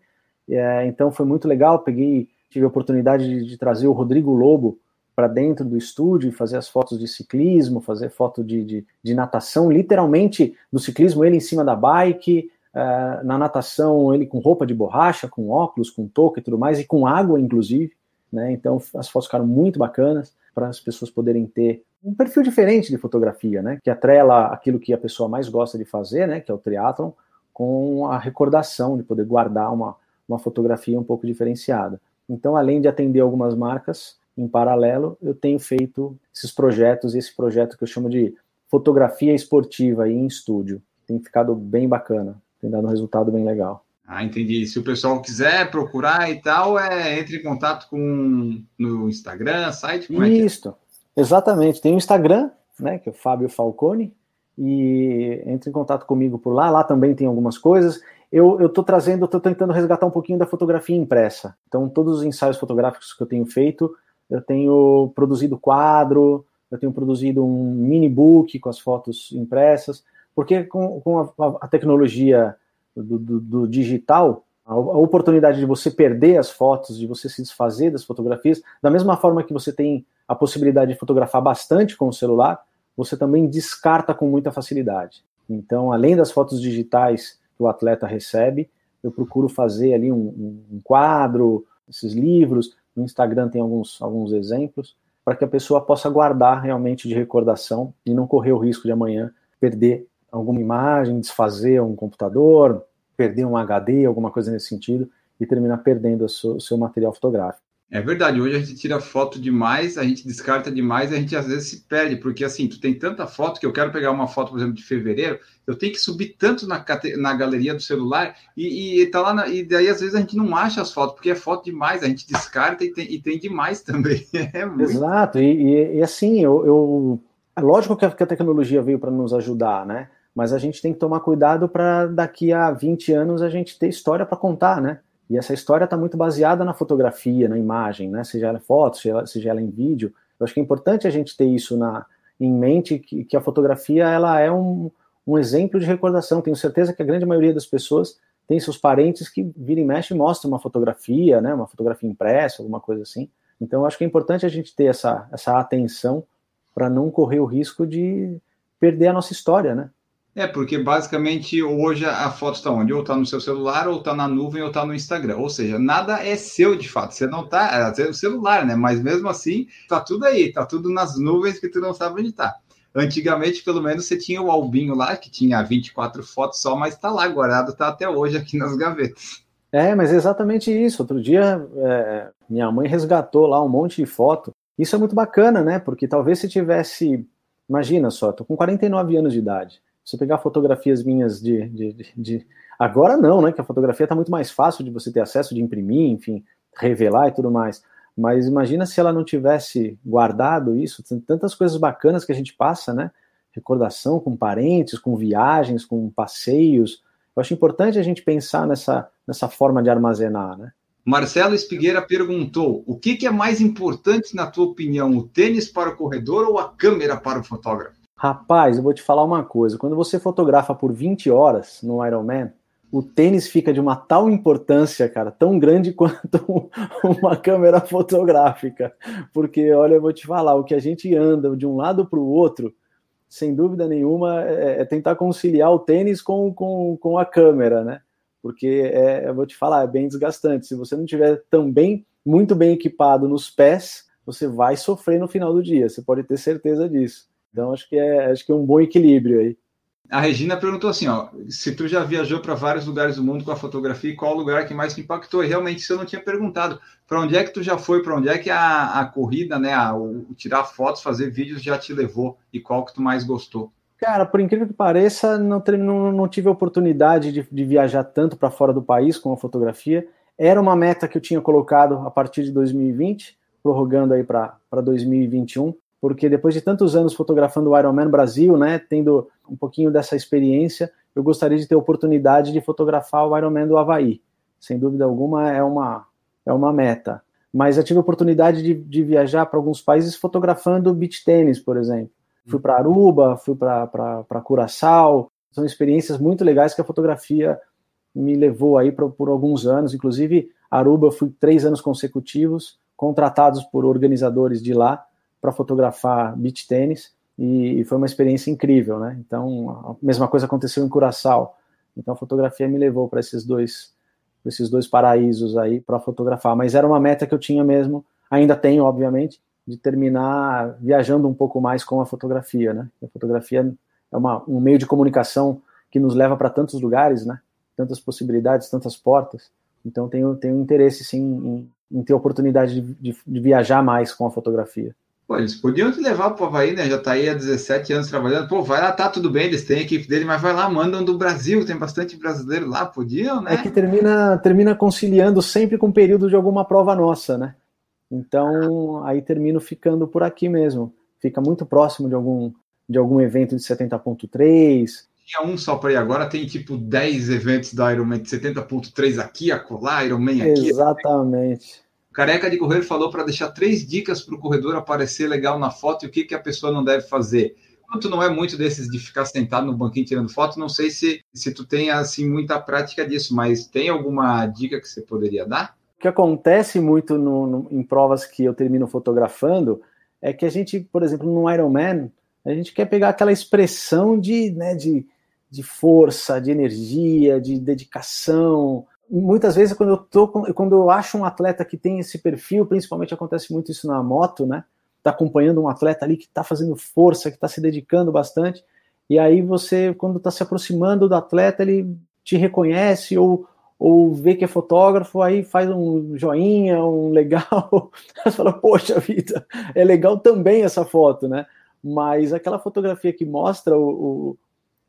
É, então, foi muito legal. Peguei, tive a oportunidade de, de trazer o Rodrigo Lobo para dentro do estúdio e fazer as fotos de ciclismo, fazer foto de, de, de, natação, literalmente do ciclismo, ele em cima da bike, uh, na natação, ele com roupa de borracha, com óculos, com touca e tudo mais, e com água, inclusive né? Então as fotos ficaram muito bacanas. para as pessoas poderem ter um perfil diferente de fotografia, né? Que atrela aquilo que a pessoa mais gosta de fazer, né? Que é o triatlon, com a recordação de poder guardar uma, uma fotografia um pouco diferenciada. Então, além de atender algumas marcas, em paralelo, eu tenho feito esses projetos, esse projeto que eu chamo de fotografia esportiva em estúdio. Tem ficado bem bacana, tem dado um resultado bem legal. Ah, entendi. Se o pessoal quiser procurar e tal, é entre em contato com no Instagram, site, como Isso, é que é? exatamente. Tem o Instagram, né, que é o Fábio Falcone, e entre em contato comigo por lá. Lá também tem algumas coisas. Eu estou trazendo, estou tentando resgatar um pouquinho da fotografia impressa. Então, todos os ensaios fotográficos que eu tenho feito, eu tenho produzido quadro, eu tenho produzido um mini book com as fotos impressas, porque com, com a, a, tecnologia do, do, do digital, a, a, oportunidade de você perder as fotos, de você se desfazer das fotografias, da mesma forma que você tem a possibilidade de fotografar bastante com o celular, você também descarta com muita facilidade. Então, além das fotos digitais que o atleta recebe, eu procuro fazer ali um, um quadro, esses livros. No Instagram tem alguns, alguns exemplos para que a pessoa possa guardar realmente de recordação e não correr o risco de amanhã perder alguma imagem, desfazer um computador, perder um HD, alguma coisa nesse sentido, e terminar perdendo o seu, o seu material fotográfico. É verdade, hoje a gente tira foto demais, a gente descarta demais, a gente às vezes se perde, porque assim, tu tem tanta foto que eu quero pegar uma foto, por exemplo, de fevereiro, eu tenho que subir tanto na, na galeria do celular e, e tá lá, na, e daí às vezes a gente não acha as fotos, porque é foto demais, a gente descarta e tem, e tem demais também. É. Exato, e, e, assim, eu, eu, é lógico que a, que a tecnologia veio para nos ajudar, né? Mas a gente tem que tomar cuidado para daqui a 20 anos a gente ter história para contar, né? E essa história está muito baseada na fotografia, na imagem, né? Seja ela em foto, seja ela, seja ela em vídeo. Eu acho que é importante a gente ter isso na, em mente, que, que a fotografia ela é um, um exemplo de recordação. Tenho certeza que a grande maioria das pessoas tem seus parentes que viram e mexe e mostram uma fotografia, né? Uma fotografia impressa, alguma coisa assim. Então, eu acho que é importante a gente ter essa, essa atenção para não correr o risco de perder a nossa história, né? É, porque basicamente hoje a foto está onde? Ou está no seu celular, ou está na nuvem, ou está no Instagram. Ou seja, nada é seu de fato. Você não está. É o celular, né? Mas mesmo assim, tá tudo aí, tá tudo nas nuvens que tu não sabe onde está. Antigamente, pelo menos, você tinha o albinho lá, que tinha 24 fotos só, mas está lá guardado, está até hoje aqui nas gavetas. É, mas é exatamente isso. Outro dia, é, minha mãe resgatou lá um monte de foto. Isso é muito bacana, né? Porque talvez se tivesse. Imagina só, tô com 49 anos de idade você pegar fotografias minhas de, de, de, de, Agora não, né? Que a fotografia está muito mais fácil de você ter acesso, de imprimir, enfim, revelar e tudo mais. Mas imagina se ela não tivesse guardado isso, tem tantas coisas bacanas que a gente passa, né? Recordação com parentes, com viagens, com passeios. Eu acho importante a gente pensar nessa, nessa forma de armazenar, né? Marcelo Espigueira perguntou: o que, que é mais importante, na tua opinião, o tênis para o corredor ou a câmera para o fotógrafo? Rapaz, eu vou te falar uma coisa. Quando você fotografa por 20 horas no Ironman, o tênis fica de uma tal importância, cara, tão grande quanto uma câmera fotográfica. Porque, olha, eu vou te falar, o que a gente anda de um lado para o outro, sem dúvida nenhuma, é, é, tentar conciliar o tênis com, com, com a câmera, né? Porque, é, eu vou te falar, é bem desgastante. Se você não tiver também muito bem equipado nos pés, você vai sofrer no final do dia, você pode ter certeza disso. Então acho que é acho que é um bom equilíbrio aí. A Regina perguntou assim, ó, se tu já viajou para vários lugares do mundo com a fotografia, qual o lugar que mais te impactou? E realmente isso eu não tinha perguntado. Para onde é que tu já foi? Para onde é que a, a corrida, né, a, o, tirar fotos, fazer vídeos já te levou? E qual que tu mais gostou? Cara, por incrível que pareça, não, não, não tive a oportunidade de, de viajar tanto para fora do país com a fotografia. Era uma meta que eu tinha colocado a partir de 2020, prorrogando aí para 2021 porque depois de tantos anos fotografando o Ironman Brasil, né, tendo um pouquinho dessa experiência, eu gostaria de ter a oportunidade de fotografar o Ironman do Havaí. Sem dúvida alguma, é uma, é uma meta. Mas eu tive a oportunidade de, de viajar para alguns países fotografando beach tênis, por exemplo. Fui para Aruba, fui para Curaçao. São experiências muito legais que a fotografia me levou aí por, por alguns anos. Inclusive, Aruba, eu fui três anos consecutivos, contratados por organizadores de lá para fotografar beach tênis e, e, foi uma experiência incrível, né? Então, a mesma coisa aconteceu em Curaçao. Então, a fotografia me levou para esses dois esses dois paraísos aí para fotografar, mas era uma meta que eu tinha mesmo, ainda tenho, obviamente, de terminar viajando um pouco mais com a fotografia, né? A fotografia é uma, um meio de comunicação que nos leva para tantos lugares, né? Tantas possibilidades, tantas portas. Então tenho, tenho interesse sim em, em ter oportunidade de, de, de, viajar mais com a fotografia. Pô, eles podiam te levar para o Havaí, né? Já está aí há 17 anos trabalhando. Pô, vai lá, tá tudo bem, eles têm a equipe dele, mas vai lá, mandam do Brasil, tem bastante brasileiro lá, podiam, né? É que termina, termina conciliando sempre com o período de alguma prova nossa, né? Então, aí termino ficando por aqui mesmo. Fica muito próximo de algum, de algum evento de 70.3. Tinha um só para ir agora, tem tipo 10 eventos da Ironman de 70.3 aqui, acolá, Ironman aqui. Exatamente. O Careca de Correr falou para deixar três dicas para o corredor aparecer legal na foto e o que, que a pessoa não deve fazer. Quanto não é muito desses de ficar sentado no banquinho tirando foto, não sei se, se tu tem assim muita prática disso, mas tem alguma dica que você poderia dar? O que acontece muito no, no, em provas que eu termino fotografando é que a gente, por exemplo, no Ironman, a gente quer pegar aquela expressão de, né, de, de força, de energia, de dedicação. Muitas vezes, quando eu, tô, quando eu acho um atleta que tem esse perfil, principalmente acontece muito isso na moto, né? Tá acompanhando um atleta ali que está fazendo força, que está se dedicando bastante, e aí você, quando está se aproximando do atleta, ele te reconhece ou, ou vê que é fotógrafo, aí faz um joinha, um legal, você fala, poxa vida, é legal também essa foto, né? Mas aquela fotografia que mostra o,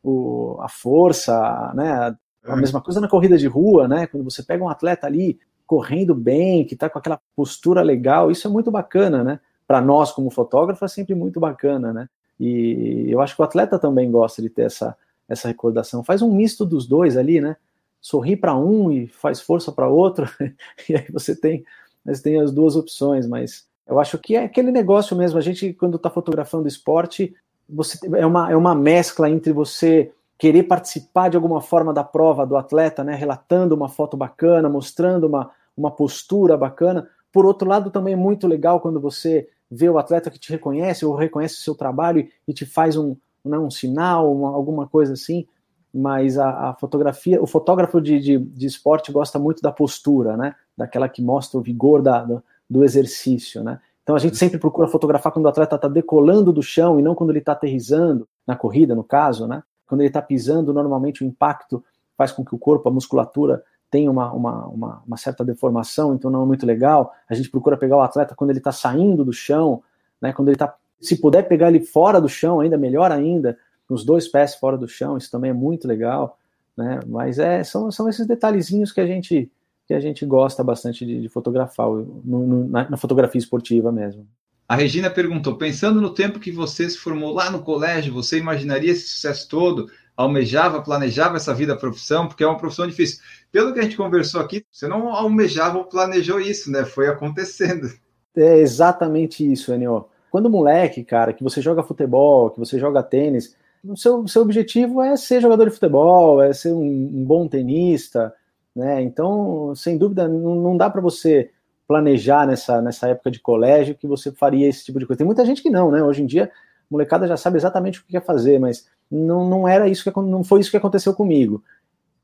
o, o a força, né? A mesma coisa na corrida de rua, né? Quando você pega um atleta ali correndo bem, que está com aquela postura legal, isso é muito bacana, né? Para nós como fotógrafo é sempre muito bacana, né? E eu acho que o atleta também gosta de ter essa essa recordação. Faz um misto dos dois ali, né? sorri para um e faz força para outro, e aí você tem, você tem as duas opções, mas eu acho que é aquele negócio mesmo, a gente quando está fotografando esporte, você é uma, é uma mescla entre você querer participar de alguma forma da prova do atleta, né, relatando uma foto bacana, mostrando uma, uma postura bacana, por outro lado também é muito legal quando você vê o atleta que te reconhece ou reconhece o seu trabalho e te faz um, né, um sinal, uma, alguma coisa assim, mas a, a fotografia, o fotógrafo de, de, de, esporte gosta muito da postura, né? Daquela que mostra o vigor da, do, do exercício, né? Então a gente sempre procura fotografar quando o atleta está decolando do chão e não quando ele está aterrizando, na corrida, no caso, né? Quando ele está pisando, normalmente o impacto faz com que o corpo, a musculatura, tenha uma, uma, uma, uma certa deformação, então não é muito legal. A gente procura pegar o atleta quando ele está saindo do chão, né? Quando ele está, se puder pegar ele fora do chão, ainda melhor ainda, os dois pés fora do chão, isso também é muito legal, né? Mas é, são, são esses detalhezinhos que a gente que a gente gosta bastante de, de fotografar no, no, na, na, fotografia esportiva mesmo. A Regina perguntou: pensando no tempo que você se formou lá no colégio, você imaginaria esse sucesso todo? Almejava, planejava essa vida profissão? Porque é uma profissão difícil. Pelo que a gente conversou aqui, você não almejava ou planejou isso, né? Foi acontecendo. É exatamente isso, Enio. Quando moleque, cara, que você joga futebol, que você joga tênis, o seu, seu objetivo é ser jogador de futebol, é ser um, um bom tenista, né? Então, sem dúvida, não, não dá para você planejar nessa, nessa época de colégio que você faria esse tipo de coisa. Tem muita gente que não, né? Hoje em dia, molecada já sabe exatamente o que quer fazer, mas não, não era isso que não foi isso que aconteceu comigo.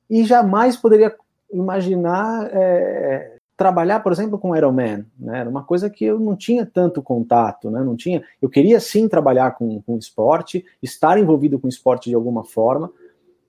E jamais poderia imaginar é, trabalhar, por exemplo, com Iron Man, né? Era uma coisa que eu não tinha tanto contato, né? Não tinha. Eu queria sim trabalhar com, com esporte, estar envolvido com esporte de alguma forma,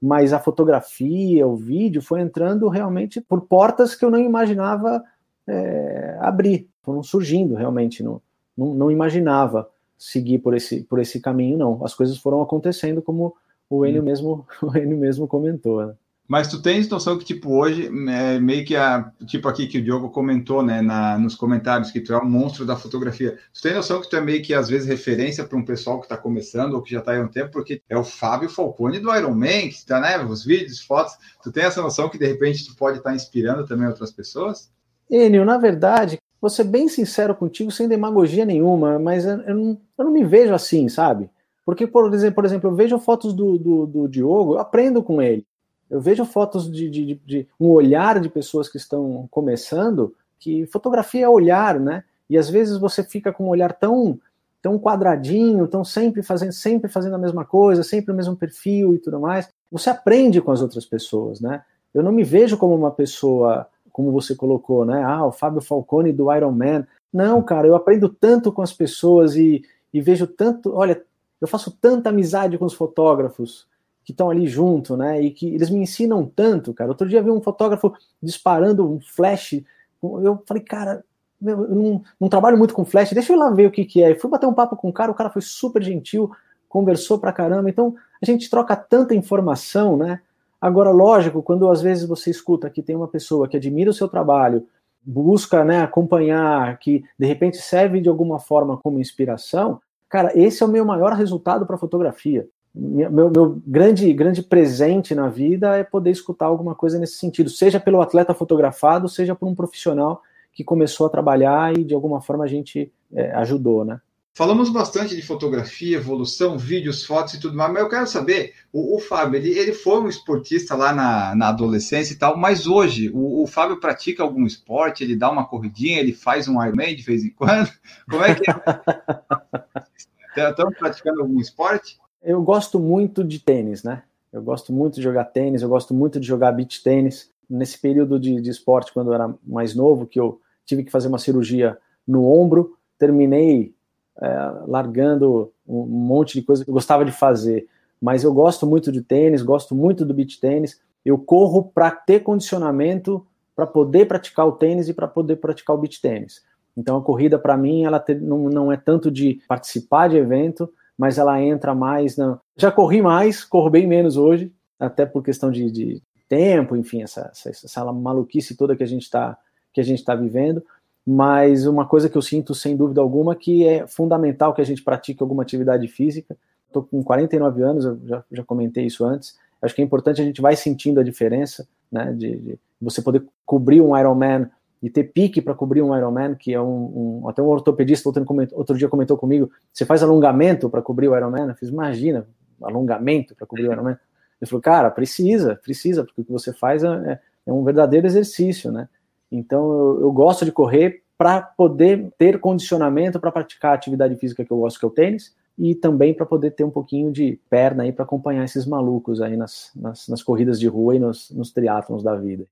mas a fotografia, o vídeo foi entrando realmente por portas que eu não imaginava é, abrir, foram surgindo realmente, não, não, não, imaginava seguir por esse, por esse caminho, não. As coisas foram acontecendo como o Enio hum. mesmo, o Enio mesmo comentou. Né? Mas tu tens noção que, tipo, hoje, é meio que a. Tipo aqui que o Diogo comentou, né, na, nos comentários, que tu é um monstro da fotografia. Tu tem noção que tu é meio que, às vezes, referência para um pessoal que está começando ou que já está aí há um tempo, porque é o Fábio Falcone do Iron Man, que está, né, os vídeos, fotos. Tu tem essa noção que, de repente, tu pode estar tá inspirando também outras pessoas? Enio, na verdade, vou ser bem sincero contigo, sem demagogia nenhuma, mas eu, eu, não, eu não me vejo assim, sabe? Porque, por exemplo, por exemplo eu vejo fotos do, do, do Diogo, eu aprendo com ele. Eu vejo fotos de, de, de, um olhar de pessoas que estão começando, que fotografia é olhar, né? E às vezes você fica com um olhar tão tão quadradinho, tão sempre fazendo sempre fazendo a mesma coisa, sempre o mesmo perfil e tudo mais. Você aprende com as outras pessoas, né? Eu não me vejo como uma pessoa como você colocou, né? Ah, o Fábio Falcone do Iron Man. Não, cara, eu aprendo tanto com as pessoas e, e vejo tanto. Olha, eu faço tanta amizade com os fotógrafos que estão ali junto, né? E que eles me ensinam tanto, cara. Outro dia vi um fotógrafo disparando um flash. Eu falei, cara, meu, eu não, não, trabalho muito com flash, deixa eu lá ver o que, que é. fui bater um papo com o cara, o cara foi super gentil, conversou pra caramba. Então, a gente troca tanta informação, né? Agora, lógico, quando às vezes você escuta que tem uma pessoa que admira o seu trabalho, busca né, acompanhar, que de repente serve de alguma forma como inspiração, cara, esse é o meu maior resultado para fotografia. Meu, meu, grande, grande presente na vida é poder escutar alguma coisa nesse sentido, seja pelo atleta fotografado, seja por um profissional que começou a trabalhar e de alguma forma a gente é, ajudou, né? Falamos bastante de fotografia, evolução, vídeos, fotos e tudo mais, mas eu quero saber, o, o Fábio, ele, ele foi um esportista lá na, na adolescência e tal, mas hoje o, o, Fábio pratica algum esporte, ele dá uma corridinha, ele faz um Ironman de vez em quando? Como é que é? Estão praticando algum esporte? Eu gosto muito de tênis, né? Eu gosto muito de jogar tênis, eu gosto muito de jogar beach tênis. Nesse período de, de esporte, quando eu era mais novo, que eu tive que fazer uma cirurgia no ombro, terminei é, largando um monte de coisa que eu gostava de fazer. Mas eu gosto muito de tênis, gosto muito do beach tênis. Eu corro para ter condicionamento para poder praticar o tênis e para poder praticar o beach tênis. Então a corrida para mim ela te, não, não é tanto de participar de evento, mas ela entra mais na. Já corri mais, corro bem menos hoje, até por questão de, de tempo, enfim, essa, essa, essa maluquice toda que a gente está que a gente está vivendo mas uma coisa que eu sinto sem dúvida alguma que é fundamental que a gente pratique alguma atividade física. Estou com 49 anos, eu já, já comentei isso antes. Acho que é importante a gente vai sentindo a diferença, né, de, de você poder cobrir um Ironman e ter pique para cobrir um Ironman, que é um, um até um ortopedista outro, outro dia comentou comigo, você faz alongamento para cobrir o Ironman? Eu fiz, imagina, alongamento para cobrir o Ironman. Ele falou, cara, precisa, precisa, porque o que você faz é, é um verdadeiro exercício, né? Então eu, eu gosto de correr para poder ter condicionamento para praticar a atividade física que eu gosto, que é o tênis, e também para poder ter um pouquinho de perna aí para acompanhar esses malucos aí nas, nas, nas, corridas de rua e nos, nos triatlons da vida.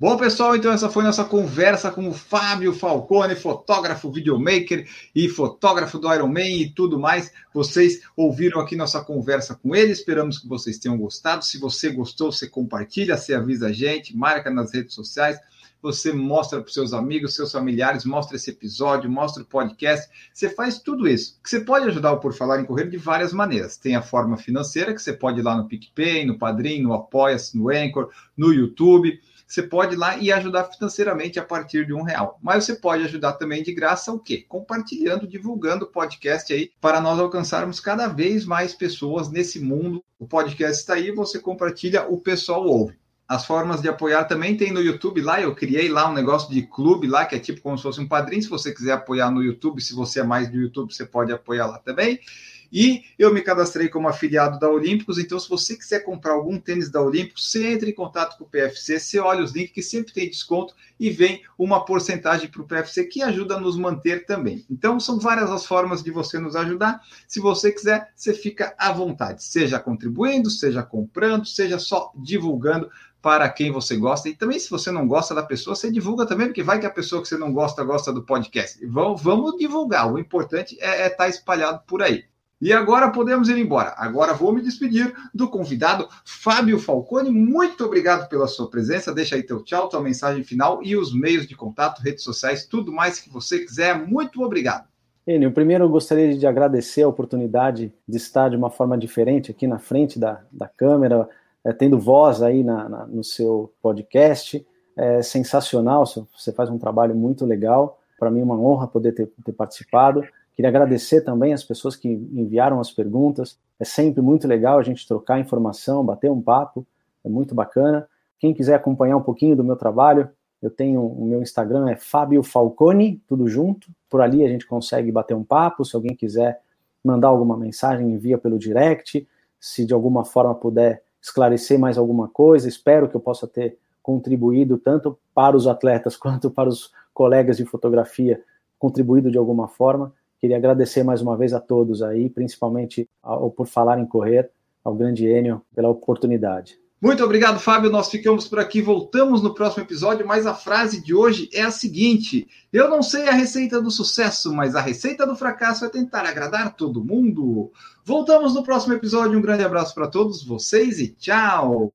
Bom, pessoal, então essa foi nossa conversa com o Fábio Falcone, fotógrafo, videomaker e fotógrafo do Iron Man e tudo mais. Vocês ouviram aqui nossa conversa com ele, esperamos que vocês tenham gostado. Se você gostou, você compartilha, você avisa a gente, marca nas redes sociais, você mostra para seus amigos, seus familiares, mostra esse episódio, mostra o podcast. Você faz tudo isso. Você pode ajudar o Por Falar em Correr de várias maneiras. Tem a forma financeira, que você pode ir lá no PicPay, no Padrim, no Apoia-se, no Anchor, no YouTube você pode ir lá e ajudar financeiramente a partir de um real. Mas você pode ajudar também de graça o quê? Compartilhando, divulgando o podcast aí para nós alcançarmos cada vez mais pessoas nesse mundo. O podcast está aí, você compartilha, o pessoal ouve. As formas de apoiar também tem no YouTube lá. Eu criei lá um negócio de clube lá, que é tipo como se fosse um padrinho. Se você quiser apoiar no YouTube, se você é mais do YouTube, você pode apoiar lá também. E eu me cadastrei como afiliado da Olímpicos, então se você quiser comprar algum tênis da Olímpicos, você entre em contato com o PFC, você olha os links que sempre tem desconto e vem uma porcentagem para o PFC que ajuda a nos manter também. Então são várias as formas de você nos ajudar. Se você quiser, você fica à vontade, seja contribuindo, seja comprando, seja só divulgando para quem você gosta. E também, se você não gosta da pessoa, você divulga também, porque vai que a pessoa que você não gosta gosta do podcast. Vamos, vamos divulgar. O importante é estar é tá espalhado por aí. E agora podemos ir embora. Agora vou me despedir do convidado Fábio Falcone. Muito obrigado pela sua presença. Deixa aí teu tchau, tua mensagem final e os meios de contato, redes sociais, tudo mais que você quiser. Muito obrigado. Enio, primeiro eu gostaria de agradecer a oportunidade de estar de uma forma diferente aqui na frente da, da câmera, é, tendo voz aí na, na, no seu podcast. É sensacional, você faz um trabalho muito legal. Para mim é uma honra poder ter, ter participado. Queria agradecer também as pessoas que enviaram as perguntas. É sempre muito legal a gente trocar informação, bater um papo, é muito bacana. Quem quiser acompanhar um pouquinho do meu trabalho, eu tenho o meu Instagram é Fábio Falcone, tudo junto. Por ali a gente consegue bater um papo. Se alguém quiser mandar alguma mensagem, envia pelo direct. Se de alguma forma puder esclarecer mais alguma coisa, espero que eu possa ter contribuído tanto para os atletas quanto para os colegas de fotografia, contribuído de alguma forma. Queria agradecer mais uma vez a todos aí, principalmente ao, por falar em correr, ao grande Enio, pela oportunidade. Muito obrigado, Fábio. Nós ficamos por aqui, voltamos no próximo episódio, mas a frase de hoje é a seguinte: Eu não sei a receita do sucesso, mas a receita do fracasso é tentar agradar todo mundo. Voltamos no próximo episódio. Um grande abraço para todos vocês e tchau!